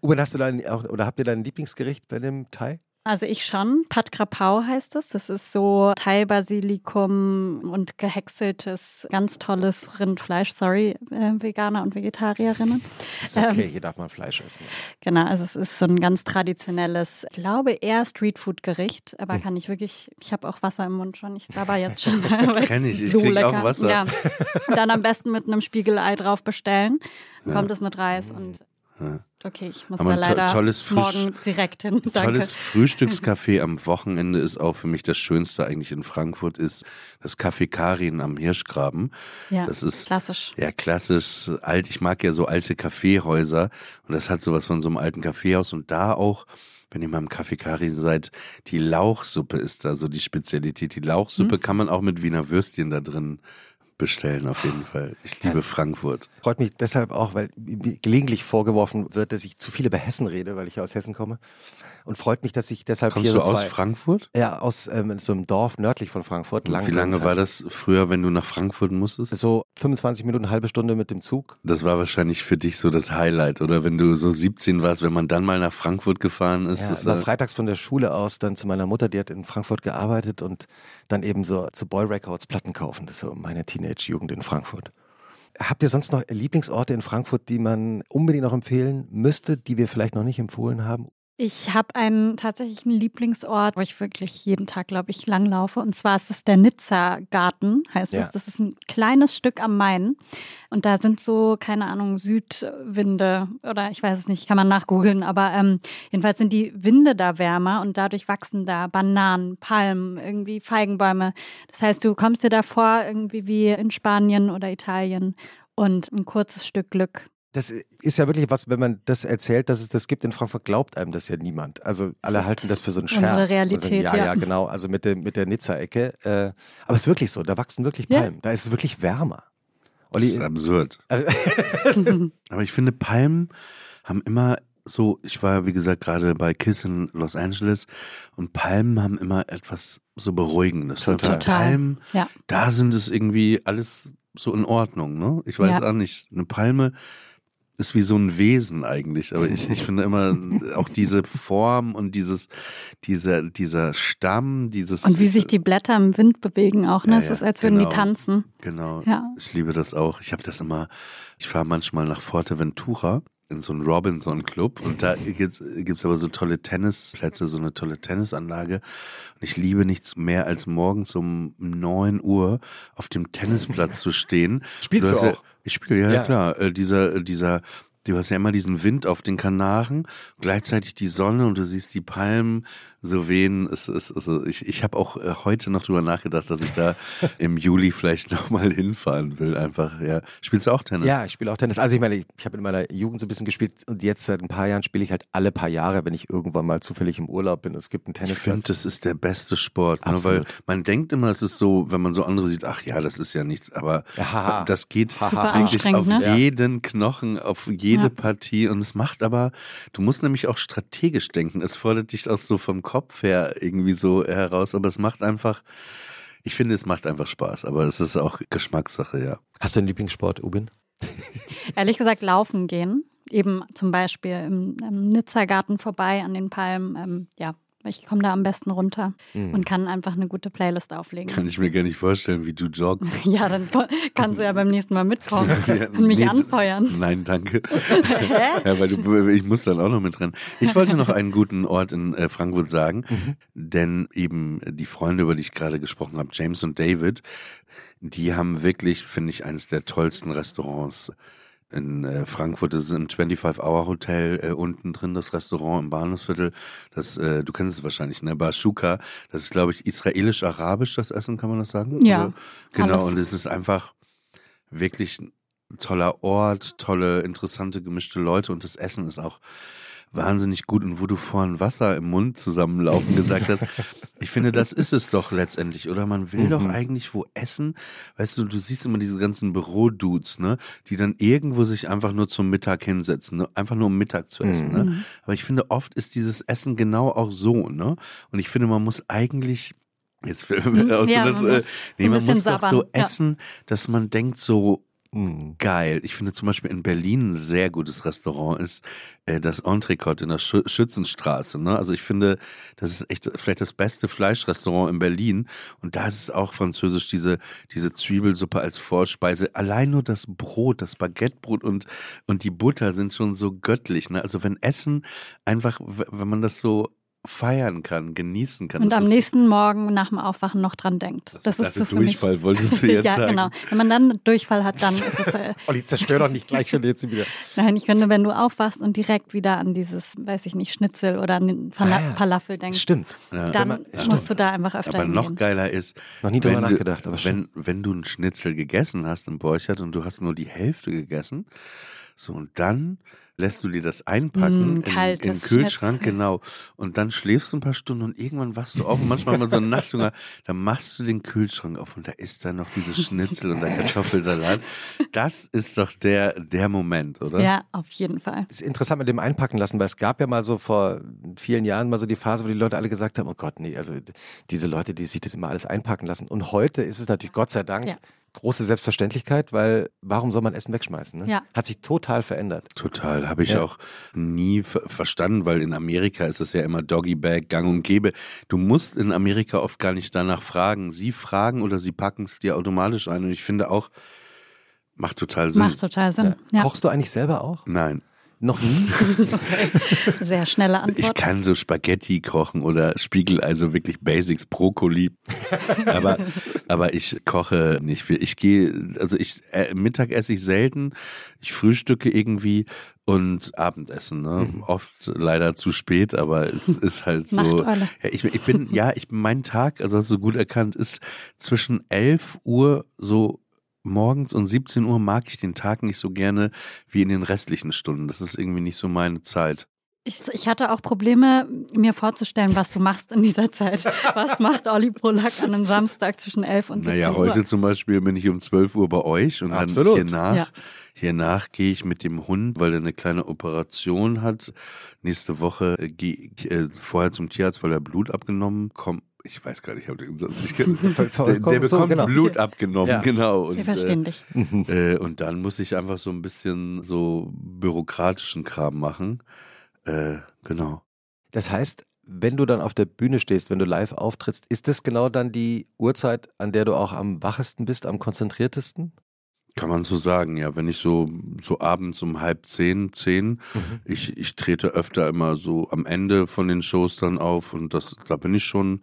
Uwe, hast du dein, auch, oder habt ihr dein Lieblingsgericht bei dem Thai? Also ich schon. Pat Krapau heißt es. Das ist so Thai-Basilikum und gehäckseltes, ganz tolles Rindfleisch. Sorry, äh, Veganer und Vegetarierinnen. Ist okay, Ähm, hier darf man Fleisch essen. Genau, also es ist so ein ganz traditionelles, ich glaube eher Streetfood-Gericht, aber kann ich wirklich, ich habe auch Wasser im Mund schon, ich sabber jetzt schon. weil Kenn es ich, ich so krieg auch. Wasser. Ja. Und dann am besten mit einem Spiegelei drauf bestellen. Ja. kommt es mit Reis und Ja. okay, ich muss Aber da ein to- leider tolles morgen direkt hin. Danke. Tolles Frühstückscafé am Wochenende ist auch für mich das Schönste eigentlich in Frankfurt, ist das Café Karin am Hirschgraben. ja, Das ist klassisch. ja klassisch alt. Ich mag ja so alte Kaffeehäuser und das hat sowas von so einem alten Kaffeehaus und da auch wenn ihr mal im Café Karin seid, die Lauchsuppe ist da so die Spezialität. Die Lauchsuppe kann man auch mit Wiener Würstchen da drin bestellen, auf jeden Fall. Ich liebe Frankfurt. Freut mich deshalb auch, weil mir gelegentlich vorgeworfen wird, dass ich zu viel über Hessen rede, weil ich ja aus Hessen komme. Und freut mich, dass ich deshalb Kommst hier du so aus zwei, Frankfurt? Ja, aus ähm, so einem Dorf nördlich von Frankfurt. Und wie lange war das früher, wenn du nach Frankfurt musstest? So 25 Minuten, halbe Stunde mit dem Zug. Das war wahrscheinlich für dich so das Highlight, oder wenn du so 17 warst, wenn man dann mal nach Frankfurt gefahren ist. Ja, immer äh, freitags von der Schule aus dann zu meiner Mutter, die hat in Frankfurt gearbeitet und dann eben so zu Boy Records Platten kaufen. Das ist so meine Teenage-Jugend in Frankfurt. Habt ihr sonst noch Lieblingsorte in Frankfurt, die man unbedingt noch empfehlen müsste, die wir vielleicht noch nicht empfohlen haben? Ich habe einen tatsächlichen Lieblingsort, wo ich wirklich jeden Tag, glaube ich, langlaufe. Und zwar ist es der Nizza Garten, heißt Ja. es. Das ist ein kleines Stück am Main. Und da sind so, keine Ahnung, Südwinde oder ich weiß es nicht, kann man nachgoogeln. Aber ähm, jedenfalls sind die Winde da wärmer und dadurch wachsen da Bananen, Palmen, irgendwie Feigenbäume. Das heißt, du kommst dir da vor, irgendwie wie in Spanien oder Italien und ein kurzes Stück Glück. Das ist ja wirklich was, wenn man das erzählt, dass es das gibt in Frankfurt, glaubt einem das ja niemand. Also alle ist halten das für so einen unsere Scherz. Und Realität, sagen, ja, ja. ja, genau. Also mit der, mit der Nizza-Ecke. Äh, aber es ist wirklich so, da wachsen wirklich Ja. Palmen. Da ist es wirklich wärmer. das Olli, ist absurd. äh, Aber ich finde, Palmen haben immer so, ich war wie gesagt gerade bei Kiss in Los Angeles und Palmen haben immer etwas so Beruhigendes. Total. Total. Palmen, Ja. da sind es irgendwie alles so in Ordnung, ne? Ich weiß Ja. auch nicht. Eine Palme ist wie so ein Wesen eigentlich, aber ich, ich finde immer auch diese Form und dieses, dieser, dieser Stamm, dieses. Und wie sich die Blätter im Wind bewegen auch, ne? Ja, es ist, als würden genau. die tanzen. Genau. Ja. Ich liebe das auch. Ich habe das immer, ich fahre manchmal nach Forteventura in so einen Robinson Club und da gibt's gibt's aber so tolle Tennisplätze, so eine tolle Tennisanlage und ich liebe nichts mehr als morgens um 9 Uhr auf dem Tennisplatz zu stehen. Spielst du ja, auch? Ich spiele, ja, Ja. klar. Äh, dieser, dieser, du hast ja immer diesen Wind auf den Kanaren, gleichzeitig die Sonne und du siehst die Palmen so wehen. Es ist, also ich, ich habe auch äh, heute noch drüber nachgedacht, dass ich da im Juli vielleicht nochmal hinfahren will. Einfach, ja. Spielst du auch Tennis? Ja, ich spiele auch Tennis. Also ich meine, ich, ich habe in meiner Jugend so ein bisschen gespielt und jetzt seit ein paar Jahren spiele ich halt alle paar Jahre, wenn ich irgendwann mal zufällig im Urlaub bin. Es gibt einen Ich finde, Tennisplatz. das ist der beste Sport, ne? Weil man denkt immer, es ist so, wenn man so andere sieht, ach ja, das ist ja nichts, aber Haha. das geht Super wirklich anstrengend, auf ne? jeden Knochen, auf jede Ja. Partie und es macht aber, du musst nämlich auch strategisch denken. Es fordert dich auch so vom Kopf her irgendwie so heraus, aber es macht einfach, ich finde, es macht einfach Spaß, aber es ist auch Geschmackssache, ja. Hast du einen Lieblingssport, Ubin? Ehrlich gesagt, laufen gehen. Eben zum Beispiel im, im Nizza-Garten vorbei an den Palmen. Ähm, ja, ich komme da am besten runter Mhm. und kann einfach eine gute Playlist auflegen. Kann ich mir gar nicht vorstellen, wie du joggst. Ja, dann kannst du ja beim nächsten Mal mitkommen Ja, und mich nee, anfeuern. Nein, danke. Hä? Ja, weil du, ich muss dann auch noch mit rennen. Ich wollte noch einen guten Ort in äh, Frankfurt sagen, denn eben die Freunde, über die ich gerade gesprochen habe, James und David, die haben wirklich, finde ich, eines der tollsten Restaurants in äh, Frankfurt. Das ist ein 25-Hour-Hotel äh, unten drin, das Restaurant im Bahnhofsviertel. Das, äh, du kennst es wahrscheinlich, ne? Bashuka. Das ist, glaube ich, israelisch-arabisch, das Essen, kann man das sagen? Ja, Oder? Genau, alles. und es ist einfach wirklich toller Ort, tolle, interessante, gemischte Leute und das Essen ist auch wahnsinnig gut und wo du vorhin Wasser im Mund zusammenlaufen gesagt hast, ich finde, das ist es doch letztendlich, oder? Man will mhm. doch eigentlich wo essen. Weißt du, du siehst immer diese ganzen Bürodudes, ne, die dann irgendwo sich einfach nur zum Mittag hinsetzen, ne? einfach nur um Mittag zu essen, ne? mhm. ne? Aber ich finde, oft ist dieses Essen genau auch so, ne? Und ich finde, man muss eigentlich Jetzt mhm. ja, das, man äh, nee, man muss doch so essen, ja. dass man denkt so, Mhm. Geil. Ich finde zum Beispiel in Berlin ein sehr gutes Restaurant ist äh, das Entrecote in der Sch Schützenstraße. Ne? Also ich finde, das ist echt vielleicht das beste Fleischrestaurant in Berlin. Und da ist es auch französisch, diese, diese Zwiebelsuppe als Vorspeise. Allein nur das Brot, das Baguettebrot und, und die Butter sind schon so göttlich. Ne? Also wenn Essen einfach, wenn man das so feiern kann, genießen kann. Und am nächsten Morgen nach dem Aufwachen noch dran denkt. Das, das ist so für Durchfall, mich. wolltest du jetzt ja, sagen. genau. Wenn man dann Durchfall hat, dann ist es. Äh Olli, zerstör doch nicht gleich schon jetzt wieder. Nein, ich finde, wenn du aufwachst und direkt wieder an dieses, weiß ich nicht, Schnitzel oder an den Fala ah, ja. Falafel denkst. Stimmt. Dann man, musst stimmt. du da einfach öfter Aber noch geiler ist, noch nie drüber nachgedacht. Aber wenn, wenn du einen Schnitzel gegessen hast im Borchert und du hast nur die Hälfte gegessen, so und dann lässt du dir das einpacken mm, in, in den Kühlschrank, Schnitzel. genau. Und dann schläfst du ein paar Stunden und irgendwann wachst du auf und manchmal mal so einen Nachthunger, dann machst du den Kühlschrank auf und da ist dann noch dieses Schnitzel und der Kartoffelsalat. Das ist doch der, der Moment, oder? Ja, auf jeden Fall. Ist interessant mit dem Einpacken lassen, weil es gab ja mal so vor vielen Jahren mal so die Phase, wo die Leute alle gesagt haben, oh Gott, nee, also diese Leute, die sich das immer alles einpacken lassen. Und heute ist es natürlich Gott sei Dank ja große Selbstverständlichkeit, weil warum soll man Essen wegschmeißen? Ne? Ja. Hat sich total verändert. Total, habe ich ja. auch nie verstanden, weil in Amerika ist es ja immer Doggy Bag, Gang und Gäbe. Du musst in Amerika oft gar nicht danach fragen. Sie fragen oder sie packen es dir automatisch ein. Und ich finde auch, macht total Sinn. Macht total Sinn. Ja. Kochst du eigentlich selber auch? Nein. Noch nie? Sehr schnelle Antwort. Ich kann so Spaghetti kochen oder Spiegel, also wirklich Basics, Brokkoli. aber, aber ich koche nicht viel. Ich gehe, also ich, äh, Mittag esse ich selten. Ich frühstücke irgendwie und Abendessen. Ne? Mhm. Oft leider zu spät, aber es ist halt so. Ja, ich, ich bin, ja, ich bin mein Tag, also hast du gut erkannt, ist zwischen 11 Uhr so morgens um 17 Uhr mag ich den Tag nicht so gerne wie in den restlichen Stunden. Das ist irgendwie nicht so meine Zeit. Ich, ich, hatte auch Probleme, mir vorzustellen, was du machst in dieser Zeit. Was macht Olli Polak an einem Samstag zwischen 11 und 17 naja, Uhr? Naja, heute zum Beispiel bin ich um 12 Uhr bei euch und Absolut. dann hiernach, ja. hiernach gehe ich mit dem Hund, weil er eine kleine Operation hat. Nächste Woche gehe ich äh, vorher zum Tierarzt, weil er Blut abgenommen kommt ich weiß gar nicht, ich habe den Satz nicht der, der bekommt so, genau. Blut abgenommen, ja. genau. Und, Wir verstehen dich. Äh, und dann muss ich einfach so ein bisschen so bürokratischen Kram machen. Äh, genau. Das heißt, wenn du dann auf der Bühne stehst, wenn du live auftrittst, ist das genau dann die Uhrzeit, an der du auch am wachesten bist, am konzentriertesten? Kann man so sagen, ja. Wenn ich so, so abends um halb zehn, zehn, mhm. ich, ich trete öfter immer so am Ende von den Shows dann auf und das, da bin ich schon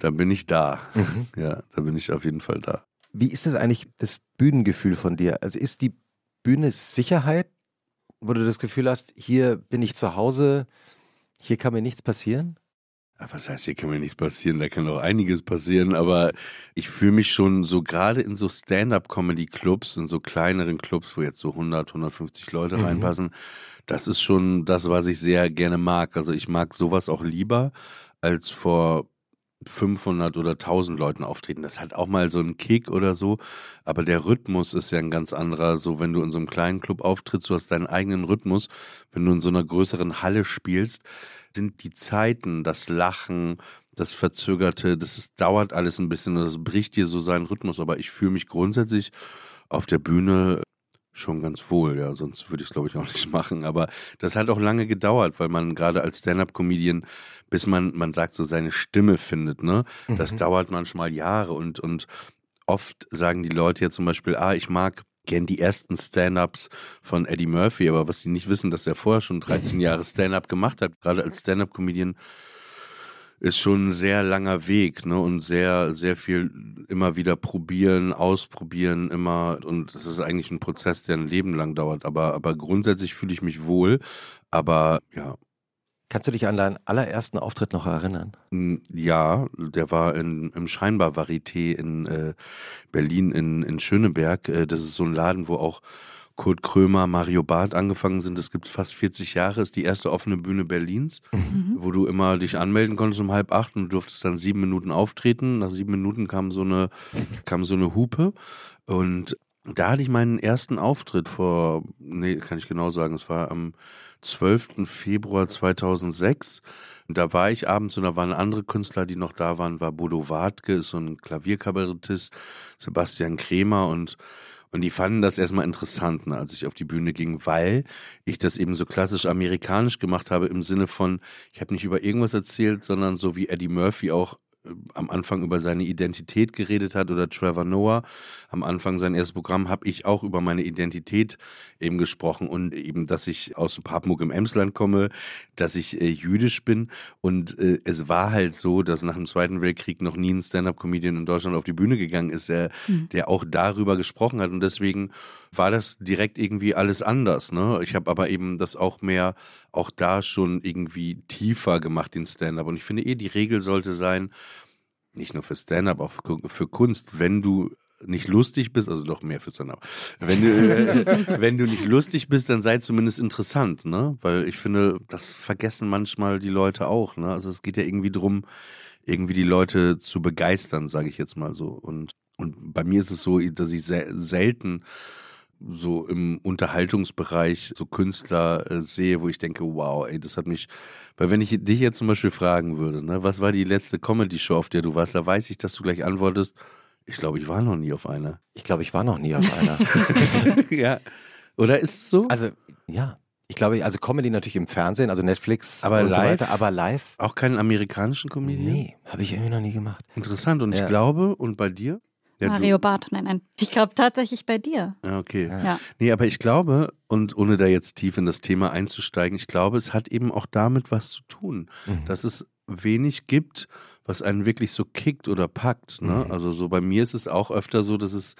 dann bin ich da. Mhm. Ja, da bin ich auf jeden Fall da. Wie ist das eigentlich, das Bühnengefühl von dir? Also ist die Bühne Sicherheit, wo du das Gefühl hast, hier bin ich zu Hause, hier kann mir nichts passieren? Was heißt, hier kann mir nichts passieren, da kann auch einiges passieren, aber ich fühle mich schon so gerade in so Stand-up-Comedy-Clubs, in so kleineren Clubs, wo jetzt so 100, 150 Leute mhm. reinpassen, das ist schon das, was ich sehr gerne mag. Also ich mag sowas auch lieber, als vor 500 oder 1000 Leuten auftreten. Das hat auch mal so einen Kick oder so. Aber der Rhythmus ist ja ein ganz anderer. So, wenn du in so einem kleinen Club auftrittst, du hast deinen eigenen Rhythmus. Wenn du in so einer größeren Halle spielst, sind die Zeiten, das Lachen, das Verzögerte, das ist, dauert alles ein bisschen und das bricht dir so seinen Rhythmus. Aber ich fühle mich grundsätzlich auf der Bühne schon ganz wohl, ja, sonst würde ich es, glaube ich, auch nicht machen. Aber das hat auch lange gedauert, weil man gerade als Stand-up-Comedian, bis man, man sagt, so seine Stimme findet, ne? Das mhm. dauert manchmal Jahre und, und oft sagen die Leute ja zum Beispiel, ah, ich mag gern die ersten Stand-ups von Eddie Murphy, aber was die nicht wissen, dass er vorher schon 13 Jahre Stand-up gemacht hat, gerade als Stand-up-Comedian ist schon ein sehr langer Weg, ne? Und sehr, sehr viel immer wieder probieren, ausprobieren, immer. Und das ist eigentlich ein Prozess, der ein Leben lang dauert. Aber, aber grundsätzlich fühle ich mich wohl. Aber ja. Kannst du dich an deinen allerersten Auftritt noch erinnern? Ja, der war in, im Scheinbar Varieté in äh, Berlin in, in Schöneberg. Äh, das ist so ein Laden, wo auch Kurt Krömer, Mario Barth angefangen sind. Es gibt fast 40 Jahre, ist die erste offene Bühne Berlins, mhm. wo du immer dich anmelden konntest um halb acht und du durftest dann sieben Minuten auftreten. Nach sieben Minuten kam so eine, kam so eine Hupe und da hatte ich meinen ersten Auftritt vor, nee, kann ich genau sagen, es war am 12. Februar 2006. Und da war ich abends und da waren andere Künstler, die noch da waren, war Bodo Wartke, ist so ein Klavierkabarettist, Sebastian Kremer und und die fanden das erstmal interessant, ne, als ich auf die Bühne ging, weil ich das eben so klassisch amerikanisch gemacht habe im Sinne von, ich habe nicht über irgendwas erzählt, sondern so wie Eddie Murphy auch am Anfang über seine Identität geredet hat oder Trevor Noah. Am Anfang sein erstes Programm, habe ich auch über meine Identität eben gesprochen und eben, dass ich aus Papenburg im Emsland komme, dass ich äh, jüdisch bin. Und äh, es war halt so, dass nach dem Zweiten Weltkrieg noch nie ein Stand-up-Comedian in Deutschland auf die Bühne gegangen ist, der, mhm. der auch darüber gesprochen hat. Und deswegen war das direkt irgendwie alles anders. Ne? Ich habe aber eben das auch mehr, auch da schon irgendwie tiefer gemacht, den Stand-up. Und ich finde eh, die Regel sollte sein, nicht nur für Stand-up, auch für, für Kunst, wenn du nicht lustig bist, also doch mehr für Stand-up. Wenn du, äh, wenn du nicht lustig bist, dann sei zumindest interessant, ne? Weil ich finde, das vergessen manchmal die Leute auch, ne? Also es geht ja irgendwie drum, irgendwie die Leute zu begeistern, sage ich jetzt mal so. Und, und bei mir ist es so, dass ich selten so im Unterhaltungsbereich so Künstler äh, sehe, wo ich denke, wow, ey, das hat mich, weil wenn ich dich jetzt zum Beispiel fragen würde, ne, was war die letzte Comedy-Show, auf der du warst, da weiß ich, dass du gleich antwortest, ich glaube, ich war noch nie auf einer. Ich glaube, ich war noch nie auf einer. ja. Oder ist es so? Also, ja. Ich glaube, also Comedy natürlich im Fernsehen, also Netflix aber und live, so weiter, aber live. Auch keinen amerikanischen Comedian? Nee, habe ich irgendwie noch nie gemacht. Interessant. Und ja. ich glaube, und bei dir? Ja, Mario Barth, nein, nein. Ich glaube tatsächlich bei dir. Ja, okay. Ja. Nee, aber ich glaube, und ohne da jetzt tief in das Thema einzusteigen, ich glaube, es hat eben auch damit was zu tun, mhm. dass es wenig gibt, was einen wirklich so kickt oder packt. Ne? Mhm. Also so bei mir ist es auch öfter so, dass es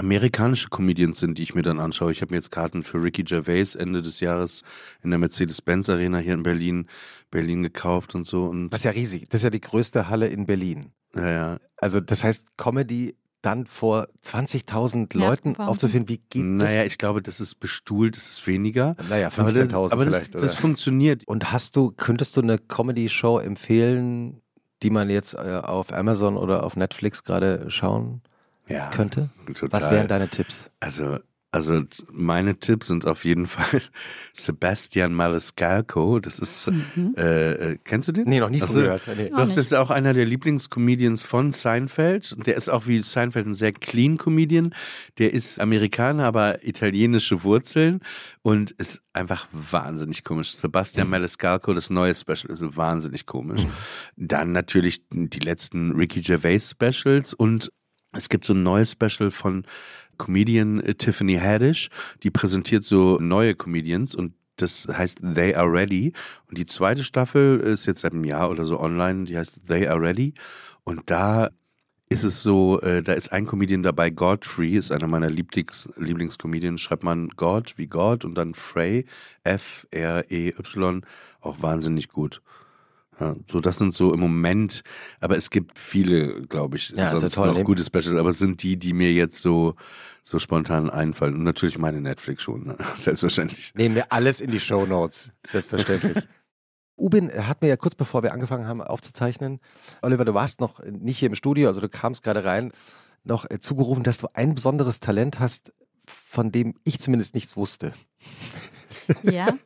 amerikanische Comedians sind, die ich mir dann anschaue. Ich habe mir jetzt Karten für Ricky Gervais Ende des Jahres in der Mercedes-Benz Arena hier in Berlin, Berlin gekauft und so. Und das ist ja riesig. Das ist ja die größte Halle in Berlin. Ja, ja. Also das heißt, Comedy dann vor 20.000 Leuten ja, aufzuführen, wie geht naja, das? Naja, ich glaube, das ist bestuhlt, das ist weniger. Naja, 15.000 Aber, das, aber das, das funktioniert. Und hast du, könntest du eine Comedy-Show empfehlen, die man jetzt äh, auf Amazon oder auf Netflix gerade schauen ja, könnte? Total. Was wären deine Tipps? Also also meine Tipps sind auf jeden Fall Sebastian Maniscalco. Das ist, mhm. äh, äh, kennst du den? Nee, noch nie also, gehört. Nee. Doch, das ist auch einer der Lieblingscomedians von Seinfeld. Und der ist auch wie Seinfeld ein sehr clean Comedian. Der ist Amerikaner, aber italienische Wurzeln und ist einfach wahnsinnig komisch. Sebastian mhm. Maniscalco, das neue Special, ist wahnsinnig komisch. Mhm. Dann natürlich die letzten Ricky Gervais Specials und es gibt so ein neues Special von Comedian äh, Tiffany Haddish, die präsentiert so neue Comedians und das heißt They Are Ready. Und die zweite Staffel ist jetzt seit einem Jahr oder so online, die heißt They Are Ready. Und da ist es so, äh, da ist ein Comedian dabei, Godfrey, ist einer meiner Lieblings Lieblingscomedians, schreibt man God wie God und dann Frey, F-R-E-Y, auch wahnsinnig gut. Ja, so, das sind so im Moment, aber es gibt viele, glaube ich, ja, sonst toll, noch gute Specials, aber es sind die, die mir jetzt so so spontan einfallen. Und natürlich meine Netflix schon, ne? selbstverständlich. Nehmen wir alles in die Show Notes, selbstverständlich. Ubin hat mir ja kurz bevor wir angefangen haben aufzuzeichnen, Oliver, du warst noch nicht hier im Studio, also du kamst gerade rein, noch äh, zugerufen, dass du ein besonderes Talent hast, von dem ich zumindest nichts wusste. Ja.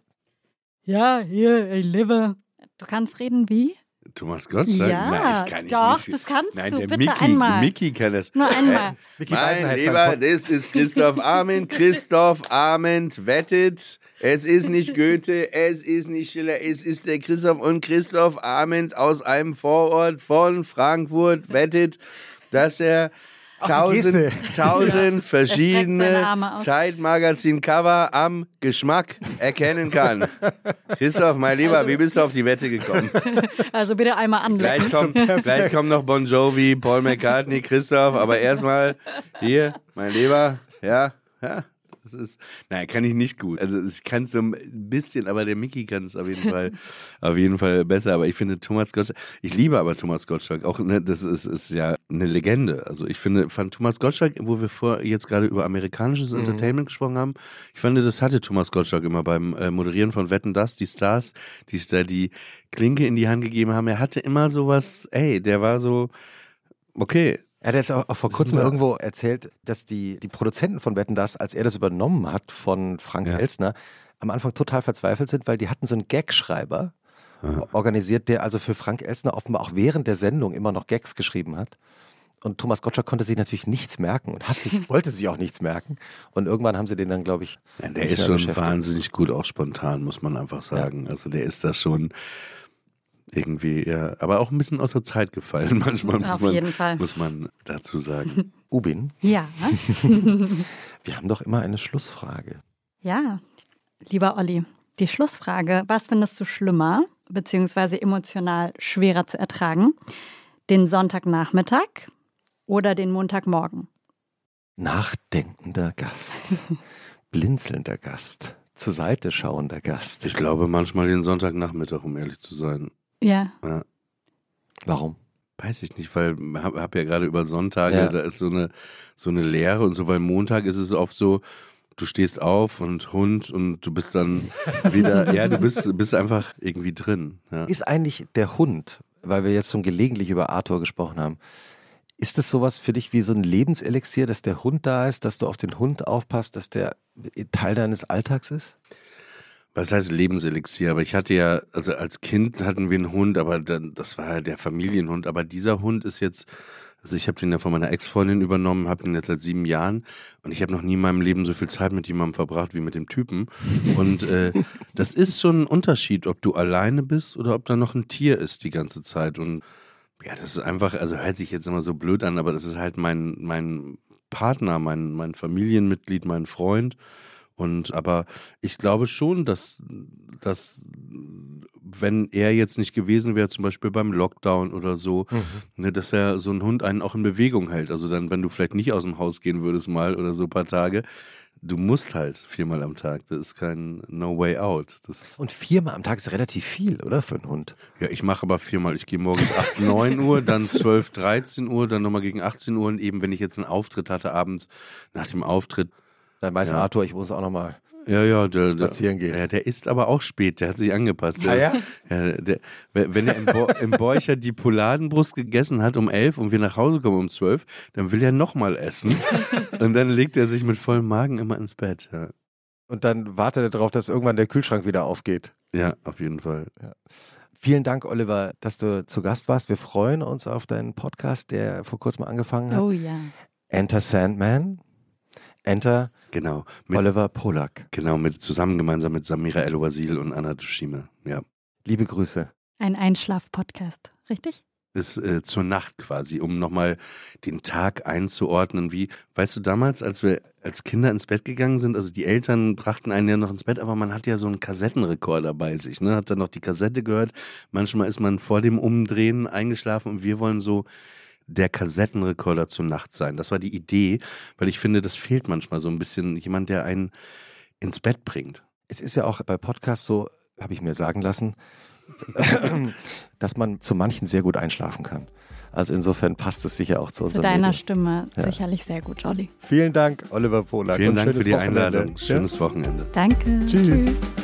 Ja, hier, ey, Liver. Du kannst reden wie? Thomas Gottschalk? Ja, Nein, das kann ich doch, nicht. das kannst Nein, du. Der Bitte Mickey, einmal. Mickey kann das. Nur einmal. Äh, Mickey mein Lieber, das ist Christoph Arment. Christoph Arment wettet. Es ist nicht Goethe, es ist nicht Schiller, es ist der Christoph und Christoph Arment aus einem Vorort von Frankfurt wettet, dass er tausend, tausend verschiedene Zeitmagazin-Cover am Geschmack erkennen kann. Christoph, mein Lieber, also, wie bist du auf die Wette gekommen? Also bitte einmal anlecken. Gleich kommt, gleich kommt noch Bon Jovi, Paul McCartney, Christoph, aber erstmal hier, mein Lieber, ja, ja. Das ist, naja, kann ich nicht gut. Also ich kann es so ein bisschen, aber der Mickey kann es auf jeden Fall, auf jeden Fall besser. Aber ich finde Thomas Gottschalk, ich liebe aber Thomas Gottschalk auch, ne, das ist, ist ja eine Legende. Also ich finde, fand Thomas Gottschalk, wo wir vor jetzt gerade über amerikanisches mhm. Entertainment gesprochen haben, ich fand, das hatte Thomas Gottschalk immer beim äh, Moderieren von Wetten Das, die Stars, die da die Klinke in die Hand gegeben haben. Er hatte immer sowas, ey, der war so, okay, er hat jetzt auch, auch vor kurzem irgendwo erzählt, dass die, die Produzenten von Wetten das, als er das übernommen hat von Frank ja. Elsner, am Anfang total verzweifelt sind, weil die hatten so einen Gagschreiber ja. organisiert, der also für Frank Elsner offenbar auch während der Sendung immer noch Gags geschrieben hat. Und Thomas Gottschalk konnte sich natürlich nichts merken und hat sich, wollte sich auch nichts merken. Und irgendwann haben sie den dann, glaube ich. Ja, der ist schon wahnsinnig gut, auch spontan, muss man einfach sagen. Ja. Also der ist da schon irgendwie, ja, aber auch ein bisschen aus der Zeit gefallen. Manchmal muss, Auf man, jeden Fall. muss man dazu sagen. Ubin? Ja. Wir haben doch immer eine Schlussfrage. Ja, lieber Olli, die Schlussfrage, was findest du schlimmer, beziehungsweise emotional schwerer zu ertragen? Den Sonntagnachmittag oder den Montagmorgen? Nachdenkender Gast, blinzelnder Gast, zur Seite schauender Gast. Ich glaube manchmal den Sonntagnachmittag, um ehrlich zu sein. Ja. ja. Warum? Weiß ich nicht, weil ich habe hab ja gerade über Sonntage, ja. da ist so eine, so eine Leere und so, weil Montag ist es oft so, du stehst auf und Hund und du bist dann wieder, ja, du bist, bist einfach irgendwie drin. Ja. Ist eigentlich der Hund, weil wir jetzt schon gelegentlich über Arthur gesprochen haben, ist das sowas für dich wie so ein Lebenselixier, dass der Hund da ist, dass du auf den Hund aufpasst, dass der Teil deines Alltags ist? Was heißt Lebenselixier? Aber ich hatte ja, also als Kind hatten wir einen Hund, aber dann, das war ja der Familienhund. Aber dieser Hund ist jetzt, also ich habe den ja von meiner Ex-Freundin übernommen, habe den jetzt seit sieben Jahren und ich habe noch nie in meinem Leben so viel Zeit mit jemandem verbracht wie mit dem Typen. Und äh, das ist schon ein Unterschied, ob du alleine bist oder ob da noch ein Tier ist die ganze Zeit. Und ja, das ist einfach, also hört sich jetzt immer so blöd an, aber das ist halt mein, mein Partner, mein, mein Familienmitglied, mein Freund. Und aber ich glaube schon, dass, dass wenn er jetzt nicht gewesen wäre, zum Beispiel beim Lockdown oder so, mhm. ne, dass er so ein Hund einen auch in Bewegung hält. Also dann, wenn du vielleicht nicht aus dem Haus gehen würdest mal oder so ein paar Tage, du musst halt viermal am Tag. Das ist kein No Way Out. und viermal am Tag ist relativ viel, oder? Für einen Hund. Ja, ich mache aber viermal. Ich gehe morgens 8, 9 Uhr, dann 12, 13 Uhr, dann nochmal gegen 18 Uhr und eben, wenn ich jetzt einen Auftritt hatte abends, nach dem Auftritt dann weiß ja. Arthur, ich muss auch nochmal ja, ja, der, spazieren gehen. Ja, der ist aber auch spät, der hat sich angepasst. Ah, ja? ja der, wenn er im, Bo im Borcher die Poladenbrust gegessen hat um elf und wir nach Hause kommen um zwölf, dann will er nochmal essen. und dann legt er sich mit vollem Magen immer ins Bett. Ja. Und dann wartet er darauf, dass irgendwann der Kühlschrank wieder aufgeht. Ja, auf jeden Fall. Ja. Vielen Dank, Oliver, dass du zu Gast warst. Wir freuen uns auf deinen Podcast, der vor kurzem angefangen hat. Oh ja. Enter Sandman. Enter genau, mit, Oliver Polak. Genau, mit, zusammen gemeinsam mit Samira El-Wazil und Anna Dushime. Ja. Liebe Grüße. Ein Einschlaf-Podcast, richtig? Ist äh, zur Nacht quasi, um nochmal den Tag einzuordnen. Wie, weißt du, damals, als wir als Kinder ins Bett gegangen sind, also die Eltern brachten einen ja noch ins Bett, aber man hat ja so einen Kassettenrekorder bei sich, ne? Hat dann noch die Kassette gehört. Manchmal ist man vor dem Umdrehen eingeschlafen und wir wollen so der Kassettenrekorder zur Nacht sein. Das war die Idee, weil ich finde, das fehlt manchmal so ein bisschen jemand, der einen ins Bett bringt. Es ist ja auch bei Podcasts so, habe ich mir sagen lassen, dass man zu manchen sehr gut einschlafen kann. Also insofern passt es sicher auch zu, zu deiner Medien. Stimme ja. sicherlich sehr gut, Olli. Vielen Dank, Oliver Polak. Vielen Dank für die Wochenende. Einladung. Schönes ja? Wochenende. Danke. Tschüss. Tschüss.